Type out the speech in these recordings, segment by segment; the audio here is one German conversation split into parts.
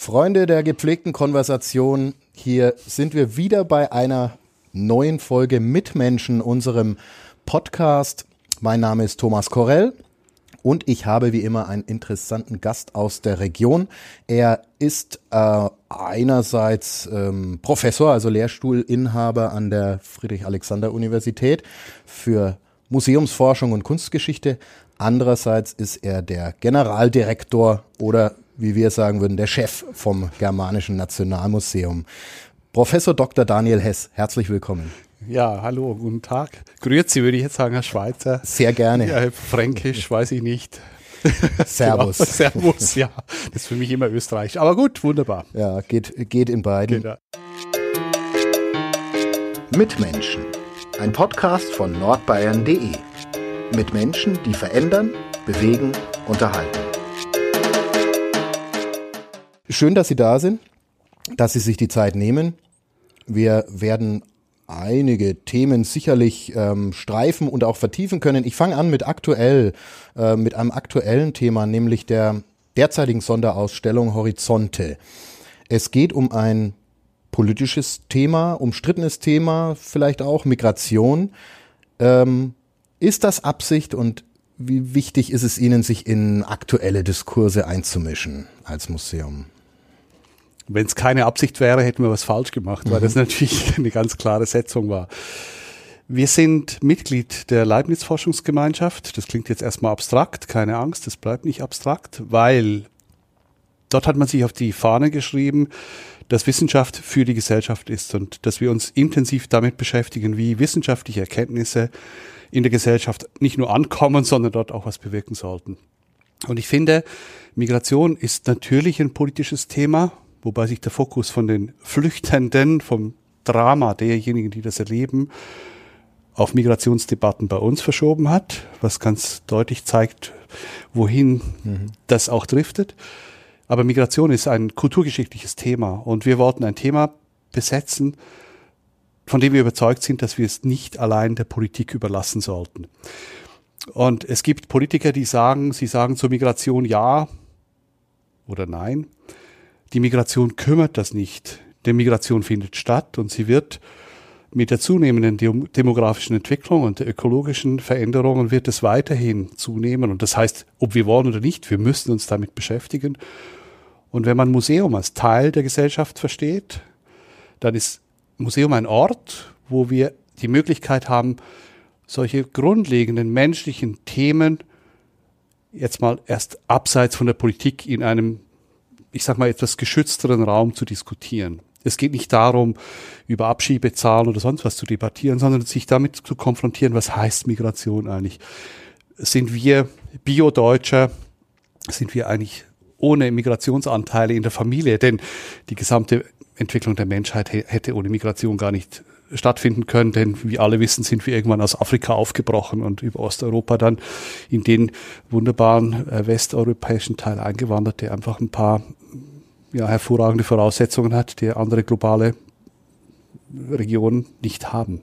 Freunde der gepflegten Konversation, hier sind wir wieder bei einer neuen Folge Mitmenschen, unserem Podcast. Mein Name ist Thomas Korell und ich habe wie immer einen interessanten Gast aus der Region. Er ist äh, einerseits ähm, Professor, also Lehrstuhlinhaber an der Friedrich-Alexander-Universität für Museumsforschung und Kunstgeschichte. Andererseits ist er der Generaldirektor oder wie wir sagen würden, der Chef vom Germanischen Nationalmuseum. Professor Dr. Daniel Hess, herzlich willkommen. Ja, hallo, guten Tag. Grüezi würde ich jetzt sagen, Herr Schweizer. Sehr gerne. Ja, Fränkisch weiß ich nicht. Servus. Genau, servus, ja. Das ist für mich immer Österreich. Aber gut, wunderbar. Ja, geht, geht in beiden. Geht, Mitmenschen. Ein Podcast von nordbayern.de. Mit Menschen, die verändern, bewegen, unterhalten. Schön, dass Sie da sind, dass Sie sich die Zeit nehmen. Wir werden einige Themen sicherlich ähm, streifen und auch vertiefen können. Ich fange an mit aktuell, äh, mit einem aktuellen Thema, nämlich der derzeitigen Sonderausstellung Horizonte. Es geht um ein politisches Thema, umstrittenes Thema, vielleicht auch Migration. Ähm, ist das Absicht und wie wichtig ist es Ihnen, sich in aktuelle Diskurse einzumischen als Museum? Wenn es keine Absicht wäre, hätten wir was falsch gemacht, mhm. weil das natürlich eine ganz klare Setzung war. Wir sind Mitglied der Leibniz-Forschungsgemeinschaft. Das klingt jetzt erstmal abstrakt, keine Angst, das bleibt nicht abstrakt, weil dort hat man sich auf die Fahne geschrieben, dass Wissenschaft für die Gesellschaft ist und dass wir uns intensiv damit beschäftigen, wie wissenschaftliche Erkenntnisse in der Gesellschaft nicht nur ankommen, sondern dort auch was bewirken sollten. Und ich finde, Migration ist natürlich ein politisches Thema, wobei sich der Fokus von den Flüchtenden, vom Drama derjenigen, die das erleben, auf Migrationsdebatten bei uns verschoben hat, was ganz deutlich zeigt, wohin mhm. das auch driftet. Aber Migration ist ein kulturgeschichtliches Thema und wir wollten ein Thema besetzen, von dem wir überzeugt sind, dass wir es nicht allein der Politik überlassen sollten. Und es gibt Politiker, die sagen, sie sagen zur Migration ja oder nein. Die Migration kümmert das nicht. Die Migration findet statt und sie wird mit der zunehmenden demografischen Entwicklung und der ökologischen Veränderungen wird es weiterhin zunehmen. Und das heißt, ob wir wollen oder nicht, wir müssen uns damit beschäftigen. Und wenn man Museum als Teil der Gesellschaft versteht, dann ist Museum ein Ort, wo wir die Möglichkeit haben, solche grundlegenden menschlichen Themen jetzt mal erst abseits von der Politik in einem ich sag mal, etwas geschützteren Raum zu diskutieren. Es geht nicht darum, über Abschiebezahlen oder sonst was zu debattieren, sondern sich damit zu konfrontieren, was heißt Migration eigentlich? Sind wir Bio-Deutscher? Sind wir eigentlich ohne Migrationsanteile in der Familie? Denn die gesamte Entwicklung der Menschheit hätte ohne Migration gar nicht stattfinden können, denn wie alle wissen, sind wir irgendwann aus Afrika aufgebrochen und über Osteuropa dann in den wunderbaren äh, westeuropäischen Teil eingewandert, der einfach ein paar ja, hervorragende Voraussetzungen hat, die andere globale Regionen nicht haben.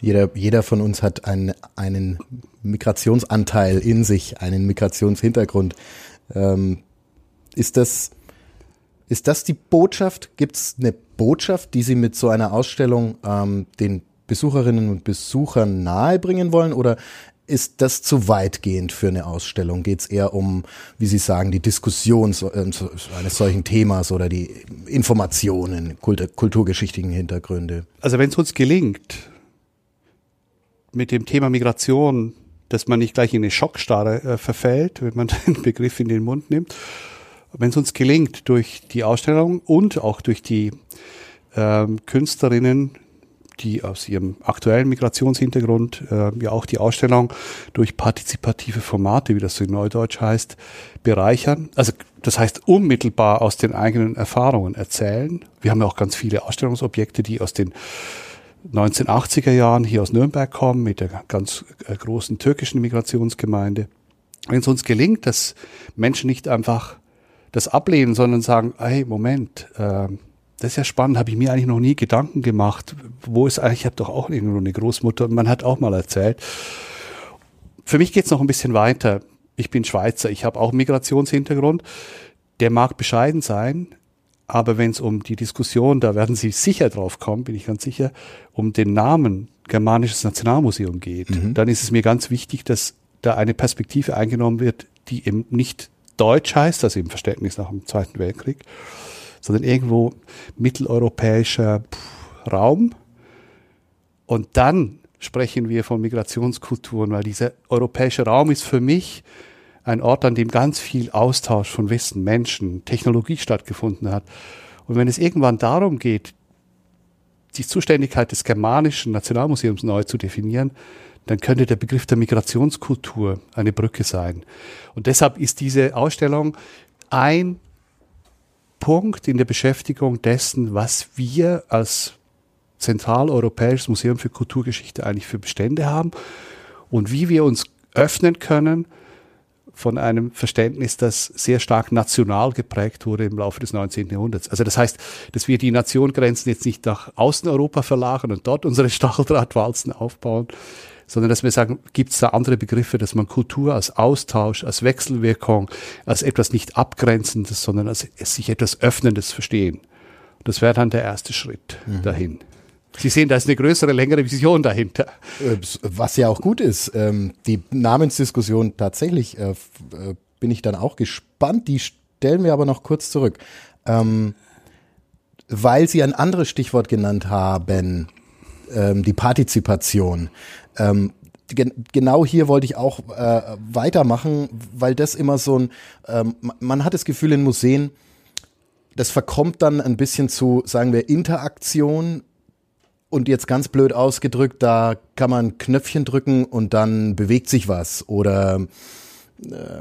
Jeder, jeder von uns hat einen, einen Migrationsanteil in sich, einen Migrationshintergrund. Ähm, ist das ist das die Botschaft? Gibt es eine Botschaft, die Sie mit so einer Ausstellung ähm, den Besucherinnen und Besuchern nahebringen wollen? Oder ist das zu weitgehend für eine Ausstellung? Geht es eher um, wie Sie sagen, die Diskussion so, äh, eines solchen Themas oder die Informationen, Kultur, kulturgeschichtlichen Hintergründe? Also wenn es uns gelingt, mit dem Thema Migration, dass man nicht gleich in eine Schockstarre äh, verfällt, wenn man den Begriff in den Mund nimmt, wenn es uns gelingt, durch die Ausstellung und auch durch die ähm, Künstlerinnen, die aus ihrem aktuellen Migrationshintergrund äh, ja auch die Ausstellung durch partizipative Formate, wie das so in Neudeutsch heißt, bereichern. Also das heißt unmittelbar aus den eigenen Erfahrungen erzählen. Wir haben ja auch ganz viele Ausstellungsobjekte, die aus den 1980er Jahren hier aus Nürnberg kommen, mit der ganz äh, großen türkischen Migrationsgemeinde. Wenn es uns gelingt, dass Menschen nicht einfach das ablehnen, sondern sagen, hey, Moment, äh, das ist ja spannend, habe ich mir eigentlich noch nie Gedanken gemacht. Wo ist eigentlich, ich habe doch auch irgendwo eine Großmutter und man hat auch mal erzählt. Für mich geht es noch ein bisschen weiter. Ich bin Schweizer, ich habe auch Migrationshintergrund. der mag bescheiden sein, aber wenn es um die Diskussion, da werden Sie sicher drauf kommen, bin ich ganz sicher, um den Namen Germanisches Nationalmuseum geht, mhm. dann ist es mir ganz wichtig, dass da eine Perspektive eingenommen wird, die eben nicht deutsch heißt, also im Verständnis nach dem Zweiten Weltkrieg, sondern irgendwo mitteleuropäischer Raum. Und dann sprechen wir von Migrationskulturen, weil dieser europäische Raum ist für mich ein Ort, an dem ganz viel Austausch von Wissen, Menschen, Technologie stattgefunden hat. Und wenn es irgendwann darum geht, die Zuständigkeit des germanischen Nationalmuseums neu zu definieren, dann könnte der Begriff der Migrationskultur eine Brücke sein. Und deshalb ist diese Ausstellung ein Punkt in der Beschäftigung dessen, was wir als Zentraleuropäisches Museum für Kulturgeschichte eigentlich für Bestände haben und wie wir uns öffnen können von einem Verständnis, das sehr stark national geprägt wurde im Laufe des 19. Jahrhunderts. Also das heißt, dass wir die Nationengrenzen jetzt nicht nach Außeneuropa verlagern und dort unsere Stacheldrahtwalzen aufbauen, sondern dass wir sagen, gibt es da andere Begriffe, dass man Kultur als Austausch, als Wechselwirkung, als etwas nicht Abgrenzendes, sondern als sich etwas Öffnendes verstehen. Das wäre dann der erste Schritt mhm. dahin. Sie sehen, da ist eine größere, längere Vision dahinter. Was ja auch gut ist. Ähm, die Namensdiskussion tatsächlich äh, äh, bin ich dann auch gespannt. Die stellen wir aber noch kurz zurück. Ähm, weil Sie ein anderes Stichwort genannt haben, ähm, die Partizipation. Genau hier wollte ich auch weitermachen, weil das immer so ein, man hat das Gefühl in Museen, das verkommt dann ein bisschen zu, sagen wir, Interaktion. Und jetzt ganz blöd ausgedrückt, da kann man Knöpfchen drücken und dann bewegt sich was. Oder äh,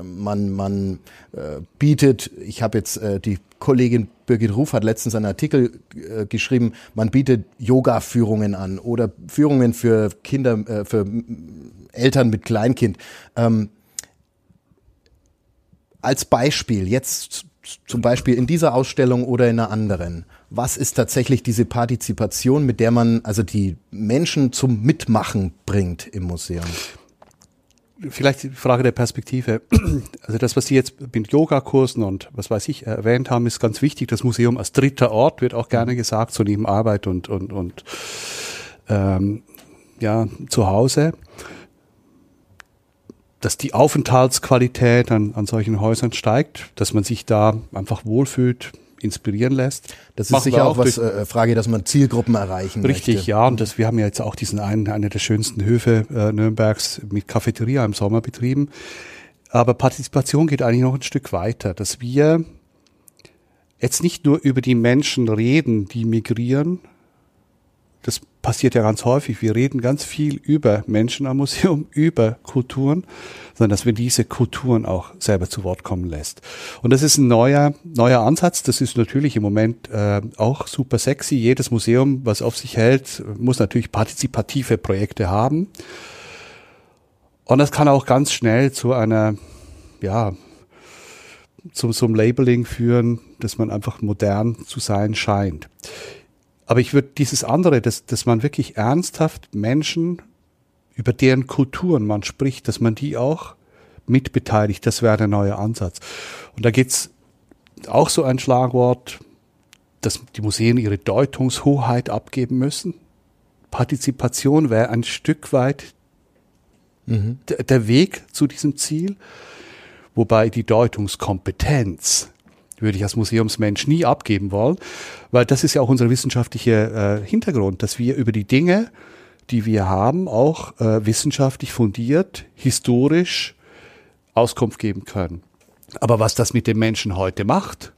man man äh, bietet. Ich habe jetzt äh, die Kollegin Birgit Ruf hat letztens einen Artikel äh, geschrieben. Man bietet Yoga-Führungen an oder Führungen für Kinder, äh, für Eltern mit Kleinkind. Ähm, als Beispiel jetzt zum Beispiel in dieser Ausstellung oder in einer anderen was ist tatsächlich diese Partizipation, mit der man also die Menschen zum Mitmachen bringt im Museum? Vielleicht die Frage der Perspektive. Also das, was Sie jetzt mit Yogakursen und was weiß ich erwähnt haben, ist ganz wichtig. Das Museum als dritter Ort wird auch gerne gesagt, so neben Arbeit und, und, und ähm, ja, zu Hause. Dass die Aufenthaltsqualität an, an solchen Häusern steigt, dass man sich da einfach wohlfühlt, inspirieren lässt. Das ist sicher auch was äh, Frage, dass man Zielgruppen erreichen Richtig, möchte. ja. Und das, wir haben ja jetzt auch diesen einen, einer der schönsten Höfe äh, Nürnbergs mit Cafeteria im Sommer betrieben. Aber Partizipation geht eigentlich noch ein Stück weiter, dass wir jetzt nicht nur über die Menschen reden, die migrieren, passiert ja ganz häufig. Wir reden ganz viel über Menschen am Museum, über Kulturen, sondern dass wir diese Kulturen auch selber zu Wort kommen lässt. Und das ist ein neuer, neuer Ansatz. Das ist natürlich im Moment äh, auch super sexy. Jedes Museum, was auf sich hält, muss natürlich partizipative Projekte haben. Und das kann auch ganz schnell zu einer, ja, zum, zum Labeling führen, dass man einfach modern zu sein scheint. Aber ich würde dieses andere, dass, dass man wirklich ernsthaft Menschen, über deren Kulturen man spricht, dass man die auch mitbeteiligt, das wäre der neue Ansatz. Und da geht's auch so ein Schlagwort, dass die Museen ihre Deutungshoheit abgeben müssen. Partizipation wäre ein Stück weit mhm. der Weg zu diesem Ziel, wobei die Deutungskompetenz würde ich als Museumsmensch nie abgeben wollen, weil das ist ja auch unser wissenschaftlicher äh, Hintergrund, dass wir über die Dinge, die wir haben, auch äh, wissenschaftlich fundiert, historisch Auskunft geben können. Aber was das mit dem Menschen heute macht,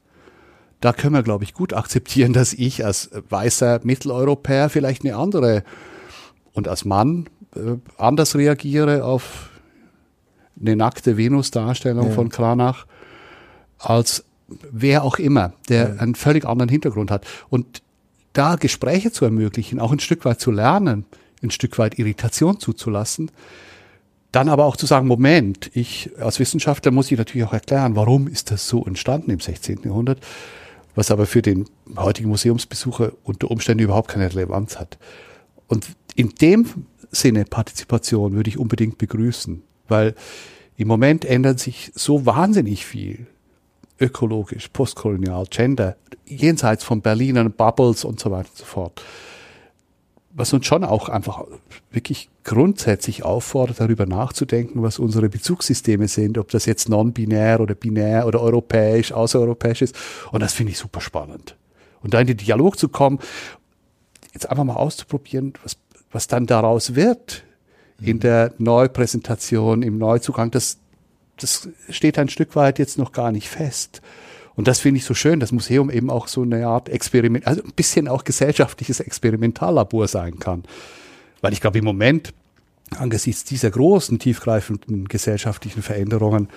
da können wir, glaube ich, gut akzeptieren, dass ich als weißer Mitteleuropäer vielleicht eine andere und als Mann äh, anders reagiere auf eine nackte Venus-Darstellung ja. von Kranach als wer auch immer, der ja. einen völlig anderen Hintergrund hat. Und da Gespräche zu ermöglichen, auch ein Stück weit zu lernen, ein Stück weit Irritation zuzulassen, dann aber auch zu sagen, Moment, ich als Wissenschaftler muss ich natürlich auch erklären, warum ist das so entstanden im 16. Jahrhundert, was aber für den heutigen Museumsbesucher unter Umständen überhaupt keine Relevanz hat. Und in dem Sinne Partizipation würde ich unbedingt begrüßen, weil im Moment ändert sich so wahnsinnig viel ökologisch, postkolonial, Gender, jenseits von Berlinern, Bubbles und so weiter und so fort. Was uns schon auch einfach wirklich grundsätzlich auffordert, darüber nachzudenken, was unsere Bezugssysteme sind, ob das jetzt non-binär oder binär oder europäisch, außereuropäisch ist. Und das finde ich super spannend. Und da in den Dialog zu kommen, jetzt einfach mal auszuprobieren, was, was dann daraus wird in der Neupräsentation, im Neuzugang, das, das steht ein Stück weit jetzt noch gar nicht fest. Und das finde ich so schön, das Museum eben auch so eine Art Experiment, also ein bisschen auch gesellschaftliches Experimentallabor sein kann. Weil ich glaube, im Moment, angesichts dieser großen, tiefgreifenden gesellschaftlichen Veränderungen,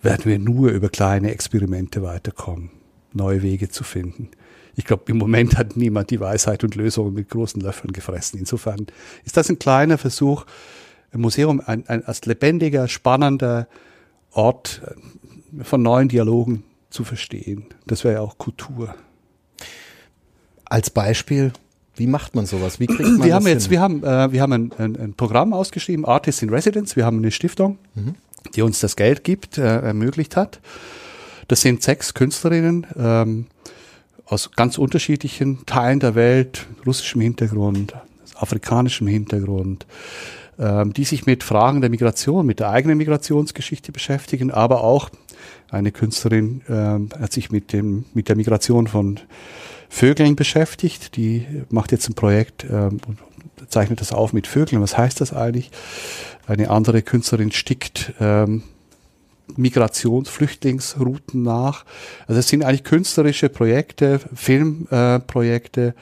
werden wir nur über kleine Experimente weiterkommen, neue Wege zu finden. Ich glaube, im Moment hat niemand die Weisheit und Lösungen mit großen Löffeln gefressen. Insofern ist das ein kleiner Versuch, Museum ein, ein, als lebendiger, spannender Ort äh, von neuen Dialogen zu verstehen. Das wäre ja auch Kultur. Als Beispiel, wie macht man sowas? Wie kriegt man wir das haben jetzt, hin? wir haben, äh, wir haben ein, ein, ein Programm ausgeschrieben, Artists in Residence. Wir haben eine Stiftung, Mhm. die uns das Geld gibt, äh, ermöglicht hat. Das sind sechs Künstlerinnen ähm, aus ganz unterschiedlichen Teilen der Welt, russischem Hintergrund, afrikanischem Hintergrund, ähm, die sich mit Fragen der Migration, mit der eigenen Migrationsgeschichte beschäftigen, aber auch eine Künstlerin ähm, hat sich mit dem mit der Migration von Vögeln beschäftigt. Die macht jetzt ein Projekt ähm, und zeichnet das auf mit Vögeln. Was heißt das eigentlich? Eine andere Künstlerin stickt ähm, Migrations-, Flüchtlingsrouten nach. Also es sind eigentlich künstlerische Projekte, Filmprojekte, äh,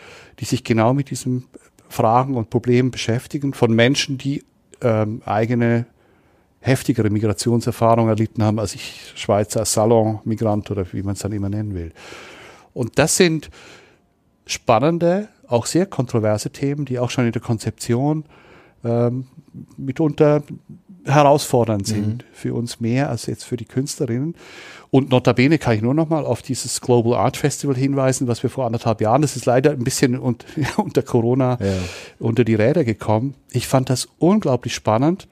die sich genau mit diesen Fragen und Problemen beschäftigen von Menschen, die ähm, eigene heftigere Migrationserfahrungen erlitten haben als ich Schweizer Salon-Migrant oder wie man es dann immer nennen will. Und das sind spannende, auch sehr kontroverse Themen, die auch schon in der Konzeption ähm, mitunter herausfordernd sind für uns mehr als jetzt für die Künstlerinnen. Und notabene kann ich nur noch mal auf dieses Global Art Festival hinweisen, was wir vor anderthalb Jahren, das ist leider ein bisschen un unter Corona Ja. unter die Räder gekommen. Ich fand das unglaublich spannend,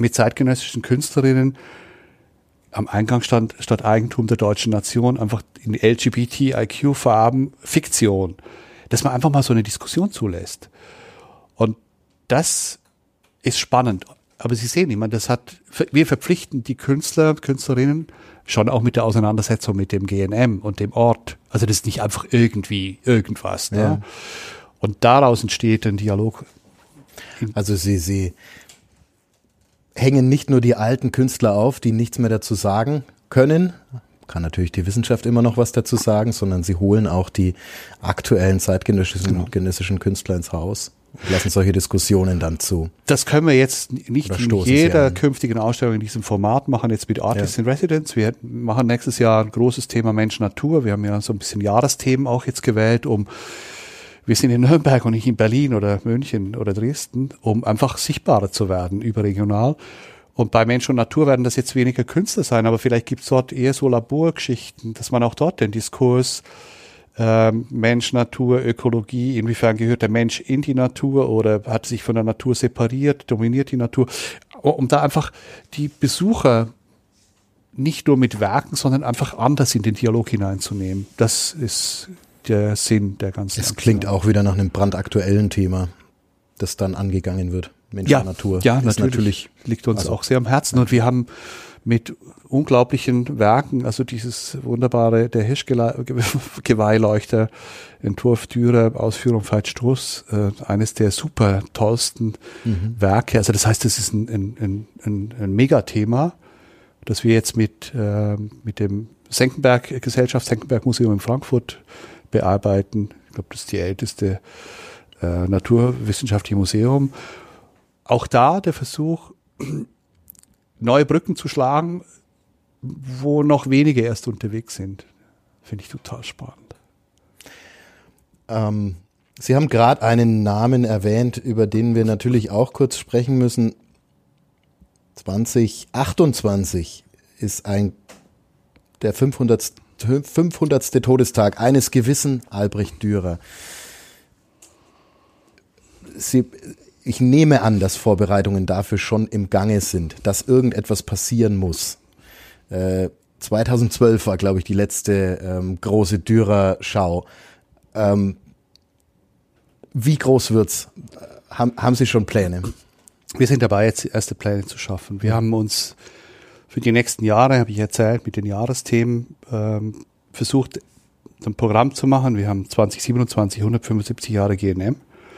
mit zeitgenössischen Künstlerinnen am Eingang stand statt Eigentum der deutschen Nation einfach in LGBTIQ-Farben Fiktion, dass man einfach mal so eine Diskussion zulässt. Und das ist spannend. Aber Sie sehen, ich meine, das hat, wir verpflichten die Künstler, Künstlerinnen schon auch mit der Auseinandersetzung mit dem GNM und dem Ort. Also das ist nicht einfach irgendwie irgendwas. Ne? Ja. Und daraus entsteht ein Dialog. Also sie, sie hängen nicht nur die alten Künstler auf, die nichts mehr dazu sagen können, kann natürlich die Wissenschaft immer noch was dazu sagen, sondern sie holen auch die aktuellen zeitgenössischen Genau. genössischen Künstler ins Haus lassen solche Diskussionen dann zu. Das können wir jetzt nicht in jeder künftigen Ausstellung in diesem Format machen, jetzt mit Artists in Residence. Wir machen nächstes Jahr ein großes Thema Mensch-Natur. Wir haben ja so ein bisschen Jahresthemen auch jetzt gewählt, um wir sind in Nürnberg und nicht in Berlin oder München oder Dresden, um einfach sichtbarer zu werden überregional. Und bei Mensch und Natur werden das jetzt weniger Künstler sein, aber vielleicht gibt es dort eher so Laborgeschichten, dass man auch dort den Diskurs ähm, Mensch, Natur, Ökologie, inwiefern gehört der Mensch in die Natur oder hat sich von der Natur separiert, dominiert die Natur, um da einfach die Besucher nicht nur mit Werken, sondern einfach anders in den Dialog hineinzunehmen. Das ist der Sinn der ganzen Es Aktion. klingt auch wieder nach einem brandaktuellen Thema, das dann angegangen wird. Mensch ja, Natur. Ja, ist natürlich, liegt uns also- auch sehr am Herzen. Und wir haben mit unglaublichen Werken, also dieses wunderbare, der Hirschgeweih-Leuchter, Entwurf Dürer, Ausführung Veit Struss, äh, eines der super tollsten Mhm. Werke. Also das heißt, das ist ein, ein, ein, ein, Megathema, das wir jetzt mit, äh, mit dem Senckenberg, Gesellschaft Senckenberg Museum in Frankfurt bearbeiten. Ich glaube, das ist die älteste äh, naturwissenschaftliche Museum. Auch da der Versuch, neue Brücken zu schlagen, wo noch wenige erst unterwegs sind. Finde ich total spannend. Ähm, Sie haben gerade einen Namen erwähnt, über den wir natürlich auch kurz sprechen müssen. 2028 ist ein der 500. 500. Todestag eines gewissen Albrecht Dürer. Sie, ich nehme an, dass Vorbereitungen dafür schon im Gange sind, dass irgendetwas passieren muss. Äh, 2012 war, glaube ich, die letzte ähm, große Dürer-Schau. Ähm, wie groß wird's? Haben, haben Sie schon Pläne? Wir sind dabei, jetzt erste Pläne zu schaffen. Wir haben uns für die nächsten Jahre, habe ich erzählt, mit den Jahresthemen ähm, versucht, ein Programm zu machen. Wir haben 2027 175 Jahre GNM.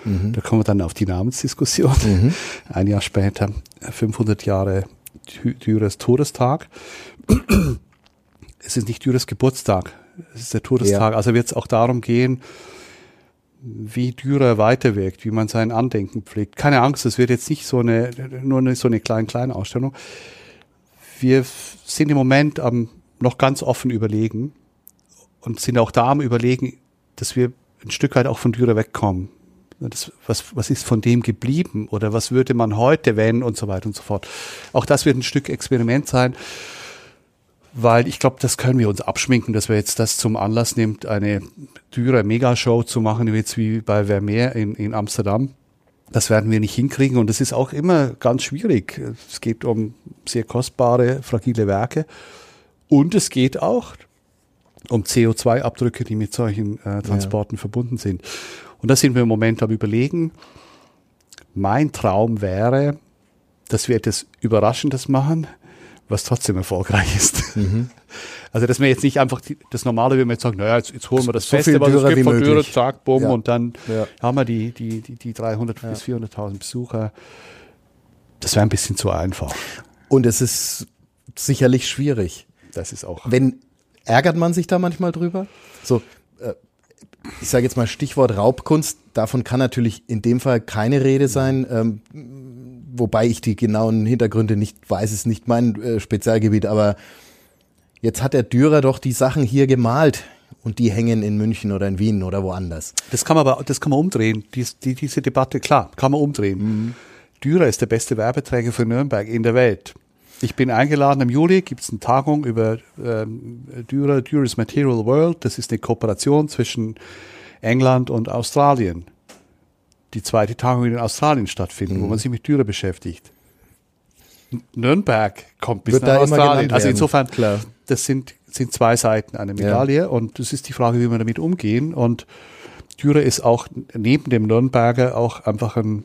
Mhm. Da kommen wir dann auf die Namensdiskussion. Mhm. Ein Jahr später 500 Jahre Dürers Todestag. Es ist nicht Dürers Geburtstag, es ist der Todestag. Ja. Also wird es auch darum gehen, wie Dürer weiterwirkt, wie man sein Andenken pflegt. Keine Angst, es wird jetzt nicht so eine, nur eine, so eine kleine, kleine Ausstellung. Wir sind im Moment am noch ganz offen überlegen und sind auch da am überlegen, dass wir ein Stück weit auch von Dürer wegkommen. Das, was, was ist von dem geblieben oder was würde man heute, wenn und so weiter und so fort. Auch das wird ein Stück Experiment sein, weil ich glaube, das können wir uns abschminken, dass wir jetzt das zum Anlass nimmt, eine Dürer Megashow zu machen, jetzt wie bei Vermeer in, in Amsterdam. Das werden wir nicht hinkriegen und das ist auch immer ganz schwierig. Es geht um sehr kostbare, fragile Werke und es geht auch um CO2-Abdrücke, die mit solchen äh, Transporten ja. verbunden sind. Und da sind wir im Moment am Überlegen. Mein Traum wäre, dass wir etwas Überraschendes machen, was trotzdem erfolgreich ist. Mhm. Also, dass wir jetzt nicht einfach die, das Normale, wie wir jetzt sagen, naja, jetzt, jetzt holen wir das so Feste, was es gibt von Dürre, zack, bumm, ja. und dann ja. haben wir die, die, die, die 300 ja. bis 400.000 Besucher. Das wäre ein bisschen zu einfach. Und es ist sicherlich schwierig. Das ist auch. Wenn, ärgert man sich da manchmal drüber? So, äh, ich sage jetzt mal Stichwort Raubkunst, davon kann natürlich in dem Fall keine Rede sein, ähm, wobei ich die genauen Hintergründe nicht weiß, ist nicht mein äh, Spezialgebiet, aber jetzt hat der Dürer doch die Sachen hier gemalt und die hängen in München oder in Wien oder woanders. Das kann man aber, das kann man umdrehen. Dies, die, diese Debatte, klar, kann man umdrehen. Mhm. Dürer ist der beste Werbeträger für Nürnberg in der Welt. Ich bin eingeladen im Juli, gibt es eine Tagung über ähm, Dürer, Dürer's Material World. Das ist eine Kooperation zwischen England und Australien. Die zweite Tagung wird in Australien stattfinden, mhm. wo man sich mit Dürer beschäftigt. Nürnberg kommt bis Wird nach Australien. Also insofern, Klar. das sind, sind zwei Seiten einer Medaille ja. und das ist die Frage, wie wir damit umgehen. Und Dürer ist auch neben dem Nürnberger auch einfach ein,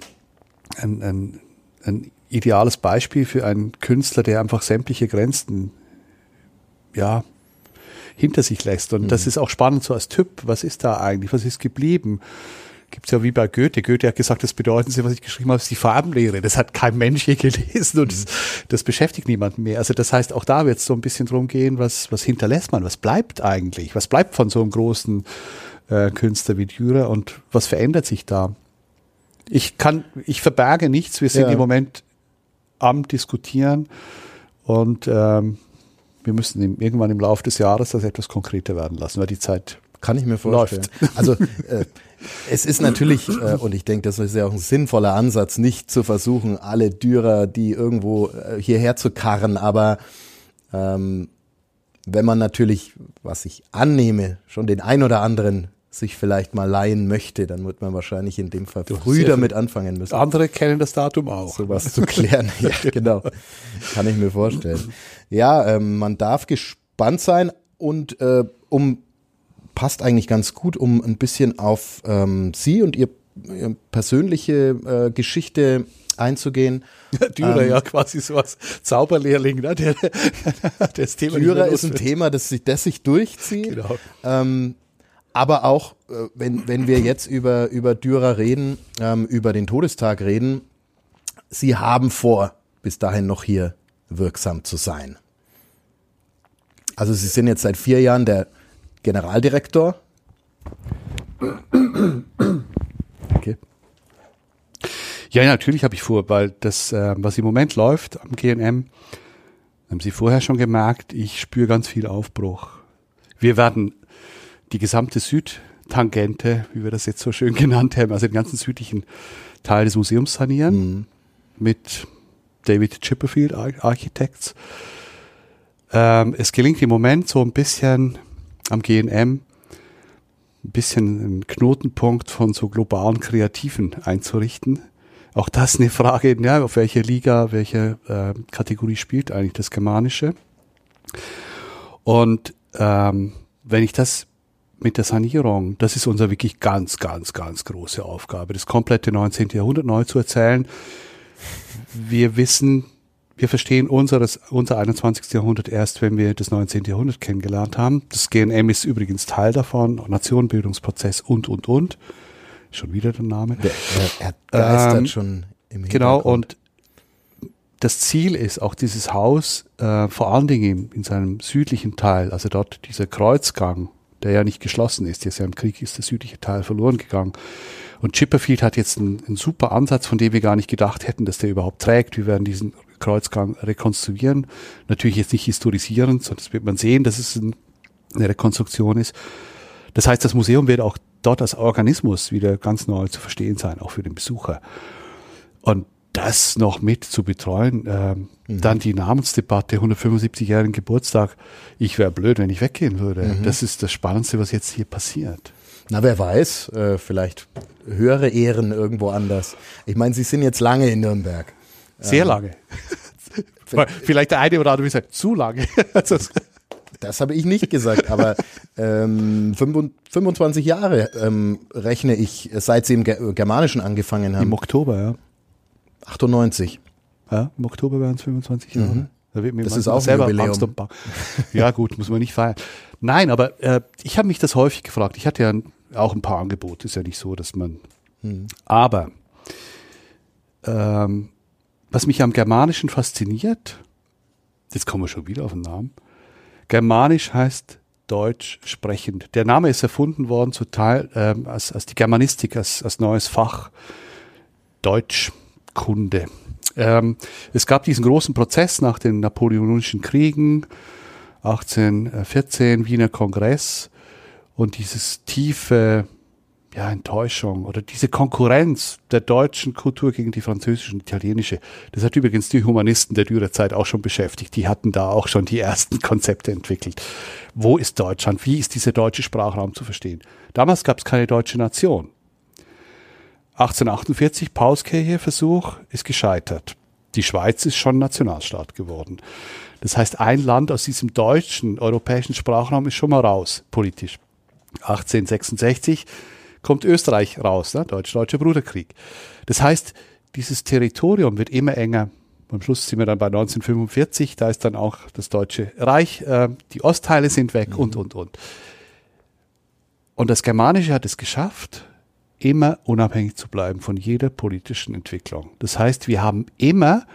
ein, ein, ein ideales Beispiel für einen Künstler, der einfach sämtliche Grenzen, ja, hinter sich lässt. Und mhm. das ist auch spannend so als Typ. Was ist da eigentlich? Was ist geblieben? Gibt es ja wie bei Goethe. Goethe hat gesagt, das bedeuten Sie, was ich geschrieben habe, ist die Farbenlehre. Das hat kein Mensch je gelesen und mhm. das, das, beschäftigt niemanden mehr. Also das heißt, auch da wird es so ein bisschen drum gehen, was, was hinterlässt man? Was bleibt eigentlich? Was bleibt von so einem großen äh, Künstler wie Dürer und was verändert sich da? Ich kann, ich verberge nichts. Wir sind ja. im Moment am Diskutieren und ähm, wir müssen irgendwann im Laufe des Jahres das etwas konkreter werden lassen, weil die Zeit kann ich mir vorstellen. Läuft. Also äh, es ist natürlich, äh, und ich denke, das ist ja auch ein sinnvoller Ansatz, nicht zu versuchen, alle Dürer, die irgendwo äh, hierher zu karren, aber ähm, wenn man natürlich, was ich annehme, schon den ein oder anderen sich vielleicht mal leihen möchte, dann wird man wahrscheinlich in dem Fall früh damit anfangen müssen. Andere kennen das Datum auch. Sowas zu klären, ja, genau. Kann ich mir vorstellen. Ja, ähm, man darf gespannt sein und äh, um passt eigentlich ganz gut, um ein bisschen auf ähm, Sie und Ihr, Ihr persönliche äh, Geschichte einzugehen. Ja, Dürer ähm, ja quasi so als Zauberlehrling, ne? Der, das Thema Dürer ist ein Thema, das sich, das sich durchzieht. Genau. Ähm, aber auch, äh, wenn, wenn wir jetzt über, über Dürer reden, ähm, über den Todestag reden, Sie haben vor, bis dahin noch hier wirksam zu sein. Also Sie sind jetzt seit vier Jahren der Generaldirektor. Okay. Ja, natürlich habe ich vor, weil das, äh, was im Moment läuft am GNM, haben Sie vorher schon gemerkt, ich spüre ganz viel Aufbruch. Wir werden die gesamte Südtangente, wie wir das jetzt so schön genannt haben, also den ganzen südlichen Teil des Museums sanieren mhm. mit David Chipperfield Architects. Ähm, es gelingt im Moment so ein bisschen am GNM, ein bisschen einen Knotenpunkt von so globalen Kreativen einzurichten. Auch das eine Frage, ja, auf welche Liga, welche äh, Kategorie spielt eigentlich das Germanische. Und ähm, wenn ich das mit der Sanierung, das ist unser wirklich ganz, ganz, ganz große Aufgabe, das komplette 19. Jahrhundert neu zu erzählen. Wir wissen, wir verstehen unseres, unser 21. Jahrhundert erst, wenn wir das 19. Jahrhundert kennengelernt haben. Das GNM ist übrigens Teil davon, Nationenbildungsprozess und, und, und. Schon wieder der Name. Er, er ähm, schon im Genau, und das Ziel ist auch dieses Haus, äh, vor allen Dingen in, in seinem südlichen Teil, also dort dieser Kreuzgang, der ja nicht geschlossen ist, jetzt ja im Krieg ist der südliche Teil verloren gegangen. Und Chipperfield hat jetzt einen, einen super Ansatz, von dem wir gar nicht gedacht hätten, dass der überhaupt trägt. Wir werden diesen Kreuzgang rekonstruieren. Natürlich jetzt nicht historisieren, sondern das wird man sehen, dass es ein, eine Rekonstruktion ist. Das heißt, das Museum wird auch dort als Organismus wieder ganz neu zu verstehen sein, auch für den Besucher. Und das noch mit zu betreuen, ähm, mhm. dann die Namensdebatte, 175-jährigen Geburtstag. Ich wäre blöd, wenn ich weggehen würde. Mhm. Das ist das Spannendste, was jetzt hier passiert. Na, wer weiß, äh, vielleicht höhere Ehren irgendwo anders. Ich meine, Sie sind jetzt lange in Nürnberg. Sehr ähm, lange. vielleicht der eine oder andere sagt, zu lange. das habe ich nicht gesagt, aber ähm, 25 Jahre ähm, rechne ich, seit Sie im Germanischen angefangen haben. Im Oktober, ja. 98. Ja, im Oktober waren es 25 Jahre. Mhm. Da wird mir das ist auch selber Jubiläum. Ja gut, muss man nicht feiern. Nein, aber äh, ich habe mich das häufig gefragt. Ich hatte ja auch ein paar Angebote. Ist ja nicht so, dass man. Mhm. Aber ähm, was mich am Germanischen fasziniert, jetzt kommen wir schon wieder auf den Namen. Germanisch heißt Deutsch sprechend. Der Name ist erfunden worden zu Teil ähm, als, als die Germanistik, als, als neues Fach. Deutsch Kunde. Ähm, es gab diesen großen Prozess nach den Napoleonischen Kriegen, 1814 Wiener Kongress und dieses tiefe ja, Enttäuschung oder diese Konkurrenz der deutschen Kultur gegen die französische und italienische. Das hat übrigens die Humanisten der Dürerzeit auch schon beschäftigt. Die hatten da auch schon die ersten Konzepte entwickelt. Wo ist Deutschland? Wie ist dieser deutsche Sprachraum zu verstehen? Damals gab es keine deutsche Nation. 1848 Paulskirche-Versuch ist gescheitert. Die Schweiz ist schon Nationalstaat geworden. Das heißt, ein Land aus diesem deutschen europäischen Sprachraum ist schon mal raus, politisch. 1866 kommt Österreich raus, ne? Deutsch-Deutscher Bruderkrieg. Das heißt, dieses Territorium wird immer enger. Am Schluss sind wir dann bei 1945, da ist dann auch das Deutsche Reich, äh, die Ostteile sind weg mhm. und, und, und. Und das Germanische hat es geschafft, immer unabhängig zu bleiben von jeder politischen Entwicklung. Das heißt, wir haben immer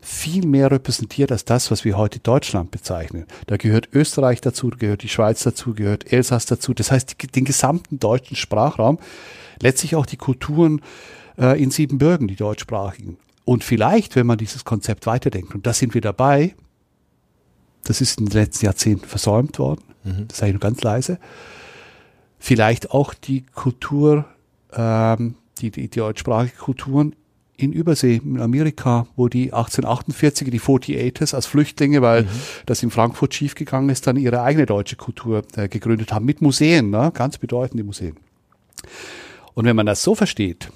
viel mehr repräsentiert als das, was wir heute Deutschland bezeichnen. Da gehört Österreich dazu, gehört die Schweiz dazu, gehört Elsass dazu. Das heißt, die, den gesamten deutschen Sprachraum, letztlich auch die Kulturen äh, in Siebenbürgen, die deutschsprachigen. Und vielleicht, wenn man dieses Konzept weiterdenkt, und da sind wir dabei, das ist in den letzten Jahrzehnten versäumt worden, mhm. das sage ich nur ganz leise, vielleicht auch die Kultur ähm, die, die, die deutschsprachige Kulturen in Übersee, in Amerika, wo die 1848er, die 48ers als Flüchtlinge, weil mhm. das in Frankfurt schiefgegangen ist, dann ihre eigene deutsche Kultur äh, gegründet haben, mit Museen, ne? ganz bedeutende Museen. Und wenn man das so versteht,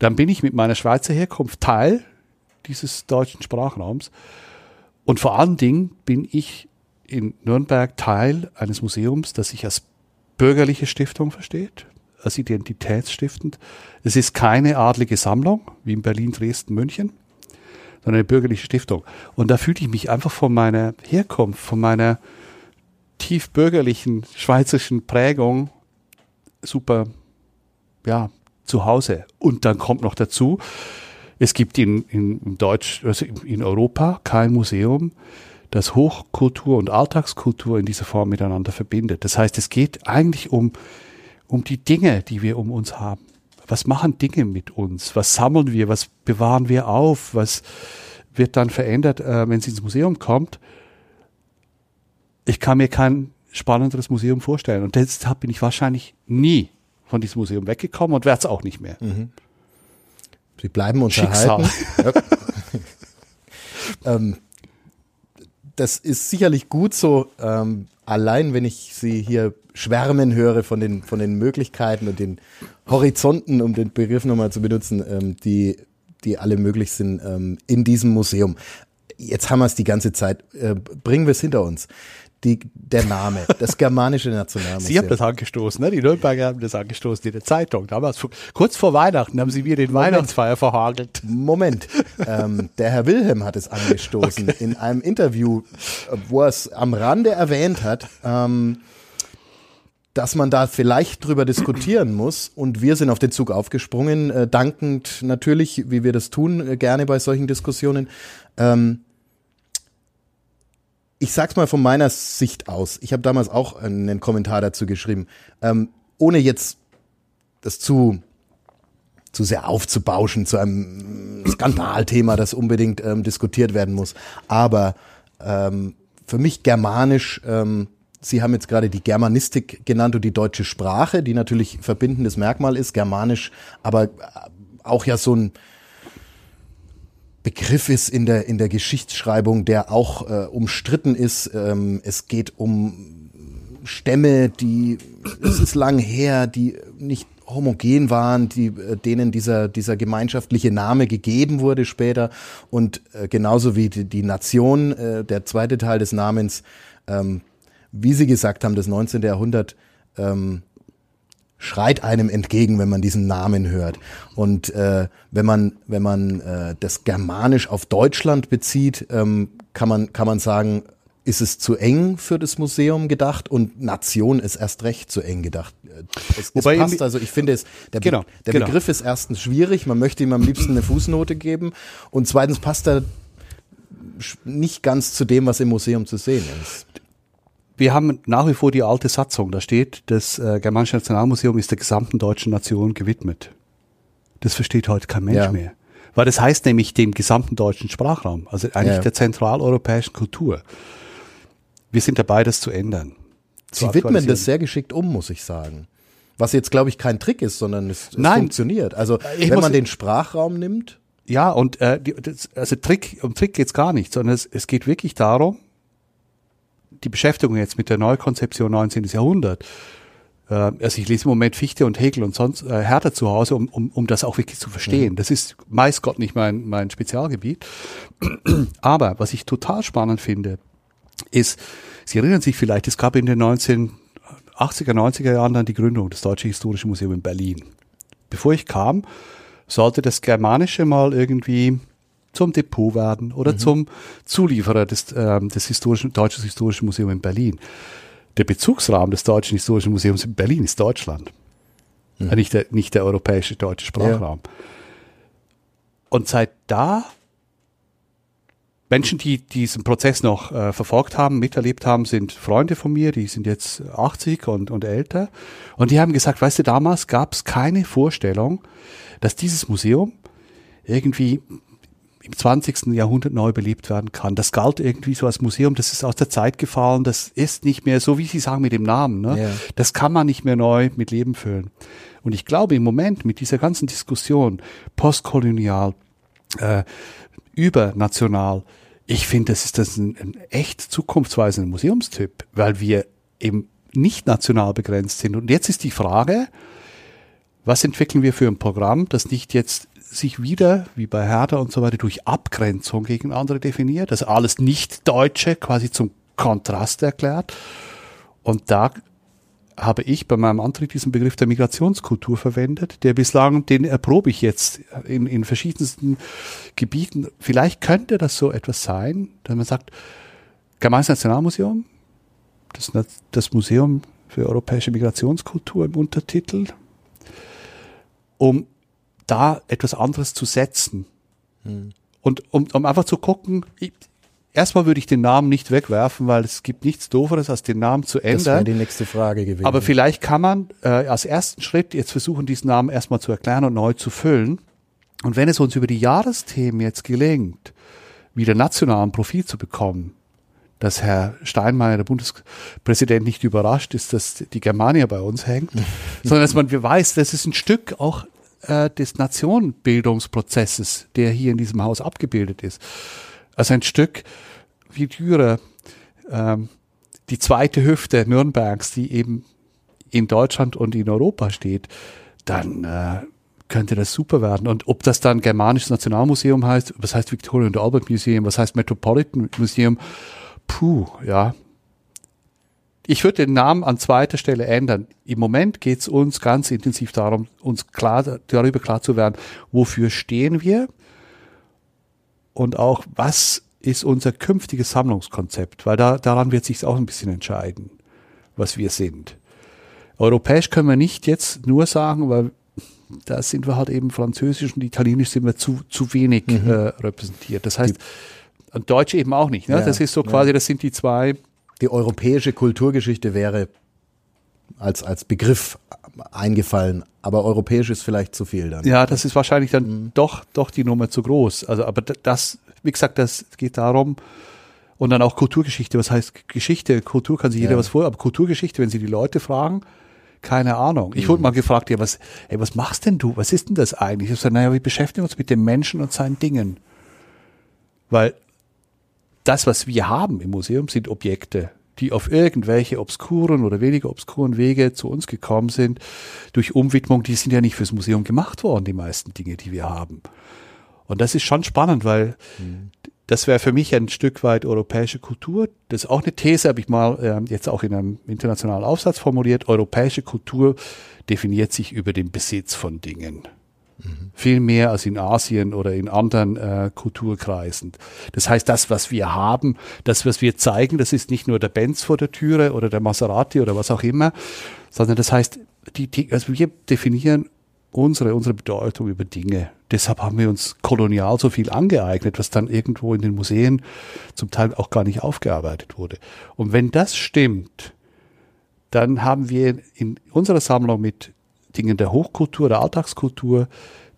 dann bin ich mit meiner Schweizer Herkunft Teil dieses deutschen Sprachraums. Und vor allen Dingen bin ich in Nürnberg Teil eines Museums, das sich als bürgerliche Stiftung versteht, als identitätsstiftend. Es ist keine adlige Sammlung, wie in Berlin, Dresden, München, sondern eine bürgerliche Stiftung. Und da fühlte ich mich einfach von meiner Herkunft, von meiner tief bürgerlichen schweizerischen Prägung super, ja, zu Hause. Und dann kommt noch dazu, es gibt in, in Deutsch, also in Europa kein Museum, das Hochkultur und Alltagskultur in dieser Form miteinander verbindet. Das heißt, es geht eigentlich um um die Dinge, die wir um uns haben. Was machen Dinge mit uns? Was sammeln wir? Was bewahren wir auf? Was wird dann verändert, äh, wenn es ins Museum kommt? Ich kann mir kein spannenderes Museum vorstellen. Und deshalb bin ich wahrscheinlich nie von diesem Museum weggekommen und werde es auch nicht mehr. Mhm. Sie bleiben uns Schicksal. ähm, das ist sicherlich gut so. Ähm, allein wenn ich Sie hier schwärmen höre von den, von den Möglichkeiten und den Horizonten, um den Begriff nochmal zu benutzen, ähm, die, die alle möglich sind ähm, in diesem Museum. Jetzt haben wir es die ganze Zeit. Äh, bringen wir es hinter uns. Die, der Name, das germanische Nationalmuseum. Sie haben das angestoßen, ne? Die Nürnberger haben das angestoßen in der Zeitung. Damals, kurz vor Weihnachten haben sie mir den Moment. Weihnachtsfeier verhagelt. Moment, ähm, der Herr Wilhelm hat es angestoßen okay. in einem Interview, wo er es am Rande erwähnt hat. Ähm, dass man da vielleicht drüber diskutieren muss. Und wir sind auf den Zug aufgesprungen, äh, dankend natürlich, wie wir das tun, äh, gerne bei solchen Diskussionen. Ähm, ich sag's mal von meiner Sicht aus. Ich habe damals auch einen Kommentar dazu geschrieben, ähm, ohne jetzt das zu zu sehr aufzubauschen zu einem Skandalthema, das unbedingt ähm, diskutiert werden muss. Aber ähm, für mich germanisch ähm, Sie haben jetzt gerade die Germanistik genannt und die deutsche Sprache, die natürlich verbindendes Merkmal ist, germanisch, aber auch ja so ein Begriff ist in der, in der Geschichtsschreibung, der auch äh, umstritten ist. Ähm, es geht um Stämme, die, es ist lang her, die nicht homogen waren, die, äh, denen dieser, dieser gemeinschaftliche Name gegeben wurde später. Und äh, genauso wie die, die Nation, äh, der zweite Teil des Namens, ähm, wie Sie gesagt haben, das 19. Jahrhundert ähm, schreit einem entgegen, wenn man diesen Namen hört. Und äh, wenn man wenn man äh, das Germanisch auf Deutschland bezieht, ähm, kann man kann man sagen, ist es zu eng für das Museum gedacht und Nation ist erst recht zu eng gedacht. Äh, es, Wobei es passt, also ich finde es, der, genau, der genau. Begriff ist erstens schwierig, man möchte ihm am liebsten eine Fußnote geben und zweitens passt er nicht ganz zu dem, was im Museum zu sehen ist wir haben nach wie vor die alte Satzung. Da steht, das äh, Germanische Nationalmuseum ist der gesamten deutschen Nation gewidmet. Das versteht heute kein Mensch ja. mehr. Weil das heißt nämlich dem gesamten deutschen Sprachraum, also eigentlich ja. der zentraleuropäischen Kultur. Wir sind dabei, das zu ändern. Zu Sie widmen das sehr geschickt um, muss ich sagen. Was jetzt, glaube ich, kein Trick ist, sondern es, es funktioniert. Also ich wenn man den Sprachraum nimmt. Ja, und äh, die, das, also Trick, um Trick geht's gar nicht, sondern es, es geht wirklich darum, die Beschäftigung jetzt mit der Neukonzeption 19. Jahrhundert, äh, also ich lese im Moment Fichte und Hegel und sonst äh, Hertha zu Hause, um, um, um das auch wirklich zu verstehen. Mhm. Das ist meist Gott nicht mein, mein Spezialgebiet. Aber was ich total spannend finde, ist, Sie erinnern sich vielleicht, es gab in den 1980er, 90er Jahren dann die Gründung des Deutschen Historischen Museums in Berlin. Bevor ich kam, sollte das Germanische mal irgendwie zum Depot werden oder mhm. zum Zulieferer des, ähm, des historischen, Deutschen Historischen Museums in Berlin. Der Bezugsrahmen des Deutschen Historischen Museums in Berlin ist Deutschland. Mhm. Äh, nicht, der, nicht der europäische deutsche Sprachraum. Ja. Und seit da Menschen, die diesen Prozess noch äh, verfolgt haben, miterlebt haben, sind Freunde von mir, die sind jetzt 80 und, und älter. Und die haben gesagt, weißt du, damals gab es keine Vorstellung, dass dieses Museum irgendwie im 20. Jahrhundert neu belebt werden kann. Das galt irgendwie so als Museum, das ist aus der Zeit gefallen, das ist nicht mehr so, wie Sie sagen mit dem Namen. Ne? Ja. Das kann man nicht mehr neu mit Leben füllen. Und ich glaube im Moment mit dieser ganzen Diskussion, postkolonial, äh, übernational, ich finde, das ist das ein, ein echt zukunftsweisender Museumstyp, weil wir eben nicht national begrenzt sind. Und jetzt ist die Frage, was entwickeln wir für ein Programm, das nicht jetzt sich wieder, wie bei Hertha und so weiter, durch Abgrenzung gegen andere definiert. Also alles Nicht-Deutsche quasi zum Kontrast erklärt. Und da habe ich bei meinem Antritt diesen Begriff der Migrationskultur verwendet, der bislang, den erprobe ich jetzt in, in verschiedensten Gebieten. Vielleicht könnte das so etwas sein, dass man sagt, Germanisches Nationalmuseum, das, das Museum für europäische Migrationskultur im Untertitel, um da etwas anderes zu setzen. Hm. Und um, um einfach zu gucken, ich, erstmal würde ich den Namen nicht wegwerfen, weil es gibt nichts Doferes, als den Namen zu ändern. Das wäre die nächste Frage gewesen. Aber vielleicht kann man äh, als ersten Schritt jetzt versuchen, diesen Namen erstmal zu erklären und neu zu füllen. Und wenn es uns über die Jahresthemen jetzt gelingt, wieder nationalen Profil zu bekommen, dass Herr Steinmeier, der Bundespräsident, nicht überrascht ist, dass die Germania bei uns hängt, sondern dass man weiß, das ist ein Stück auch äh, des Nationenbildungsprozesses, der hier in diesem Haus abgebildet ist. Also ein Stück wie Dürer, ähm, die zweite Hüfte Nürnbergs, die eben in Deutschland und in Europa steht, dann äh, könnte das super werden. Und ob das dann Germanisches Nationalmuseum heißt, was heißt Victoria and Albert Museum, was heißt Metropolitan Museum, puh, ja, ich würde den Namen an zweiter Stelle ändern. Im Moment geht es uns ganz intensiv darum, uns klar, darüber klar zu werden, wofür stehen wir und auch, was ist unser künftiges Sammlungskonzept, weil da, daran wird sich auch ein bisschen entscheiden, was wir sind. Europäisch können wir nicht jetzt nur sagen, weil da sind wir halt eben französisch und italienisch sind wir zu, zu wenig mhm. äh, repräsentiert. Das heißt, und Deutsch eben auch nicht. Ne? Ja, das ist so quasi, ja. das sind die zwei. Die europäische Kulturgeschichte wäre als, als Begriff eingefallen, aber europäisch ist vielleicht zu viel dann. Ja, das ist wahrscheinlich dann mhm. doch, doch die Nummer zu groß. Also, aber das, wie gesagt, das geht darum, und dann auch Kulturgeschichte. Was heißt Geschichte? Kultur kann sich jeder ja. was vor, aber Kulturgeschichte, wenn Sie die Leute fragen, keine Ahnung. Ich mhm. wurde mal gefragt, ja, was, ey, was machst denn du? Was ist denn das eigentlich? Ich sage, naja, wir beschäftigen uns mit dem Menschen und seinen Dingen. Weil das, was wir haben im Museum, sind Objekte, die auf irgendwelche obskuren oder weniger obskuren Wege zu uns gekommen sind, durch Umwidmung, die sind ja nicht fürs Museum gemacht worden, die meisten Dinge, die wir haben. Und das ist schon spannend, weil mhm. das wäre für mich ein Stück weit europäische Kultur. Das ist auch eine These, habe ich mal äh, jetzt auch in einem internationalen Aufsatz formuliert. Europäische Kultur definiert sich über den Besitz von Dingen. Viel mehr als in Asien oder in anderen äh, Kulturkreisen. Das heißt, das, was wir haben, das, was wir zeigen, das ist nicht nur der Benz vor der Türe oder der Maserati oder was auch immer, sondern das heißt, die, die, also wir definieren unsere, unsere Bedeutung über Dinge. Deshalb haben wir uns kolonial so viel angeeignet, was dann irgendwo in den Museen zum Teil auch gar nicht aufgearbeitet wurde. Und wenn das stimmt, dann haben wir in unserer Sammlung mit Dingen der Hochkultur, der Alltagskultur,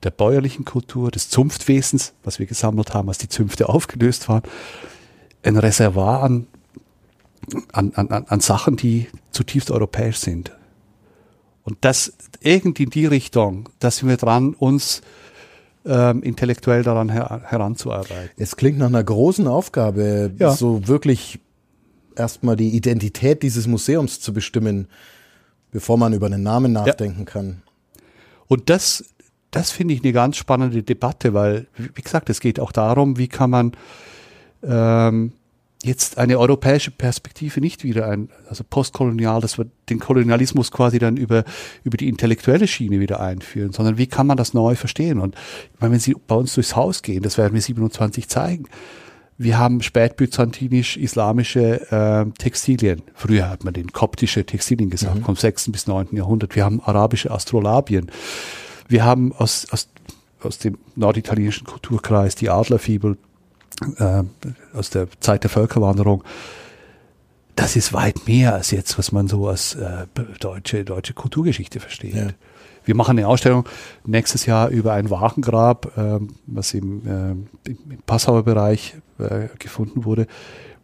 der bäuerlichen Kultur, des Zunftwesens, was wir gesammelt haben, als die Zünfte aufgelöst waren, ein Reservoir an, an, an, an Sachen, die zutiefst europäisch sind. Und das irgendwie in die Richtung, da sind wir dran, uns ähm, intellektuell daran her heranzuarbeiten. Es klingt nach einer großen Aufgabe, ja. so wirklich erstmal die Identität dieses Museums zu bestimmen bevor man über einen Namen nachdenken ja. kann. Und das, das finde ich eine ganz spannende Debatte, weil, wie gesagt, es geht auch darum, wie kann man ähm, jetzt eine europäische Perspektive nicht wieder ein, also postkolonial, dass wir den Kolonialismus quasi dann über, über die intellektuelle Schiene wieder einführen, sondern wie kann man das neu verstehen? Und ich meine, wenn Sie bei uns durchs Haus gehen, das werden wir 27 zeigen, wir haben spätbyzantinisch-islamische äh, Textilien. Früher hat man den koptische Textilien gesagt, mhm. vom 6. bis 9. Jahrhundert. Wir haben arabische Astrolabien. Wir haben aus, aus, aus dem norditalienischen Kulturkreis die Adlerfibel äh, aus der Zeit der Völkerwanderung. Das ist weit mehr als jetzt, was man so als äh, deutsche, deutsche Kulturgeschichte versteht. Ja. Wir machen eine Ausstellung nächstes Jahr über ein Wagengrab, äh, was im, äh, im Passauer Bereich äh, gefunden wurde,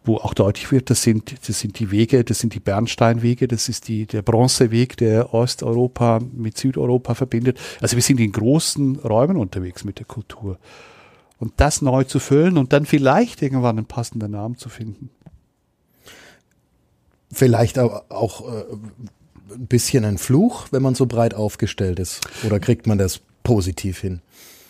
wo auch deutlich wird, das sind, das sind die Wege, das sind die Bernsteinwege, das ist die, der Bronzeweg, der Osteuropa mit Südeuropa verbindet. Also wir sind in großen Räumen unterwegs mit der Kultur. Und das neu zu füllen und dann vielleicht irgendwann einen passenden Namen zu finden. Vielleicht auch äh, ein bisschen ein Fluch, wenn man so breit aufgestellt ist? Oder kriegt man das positiv hin?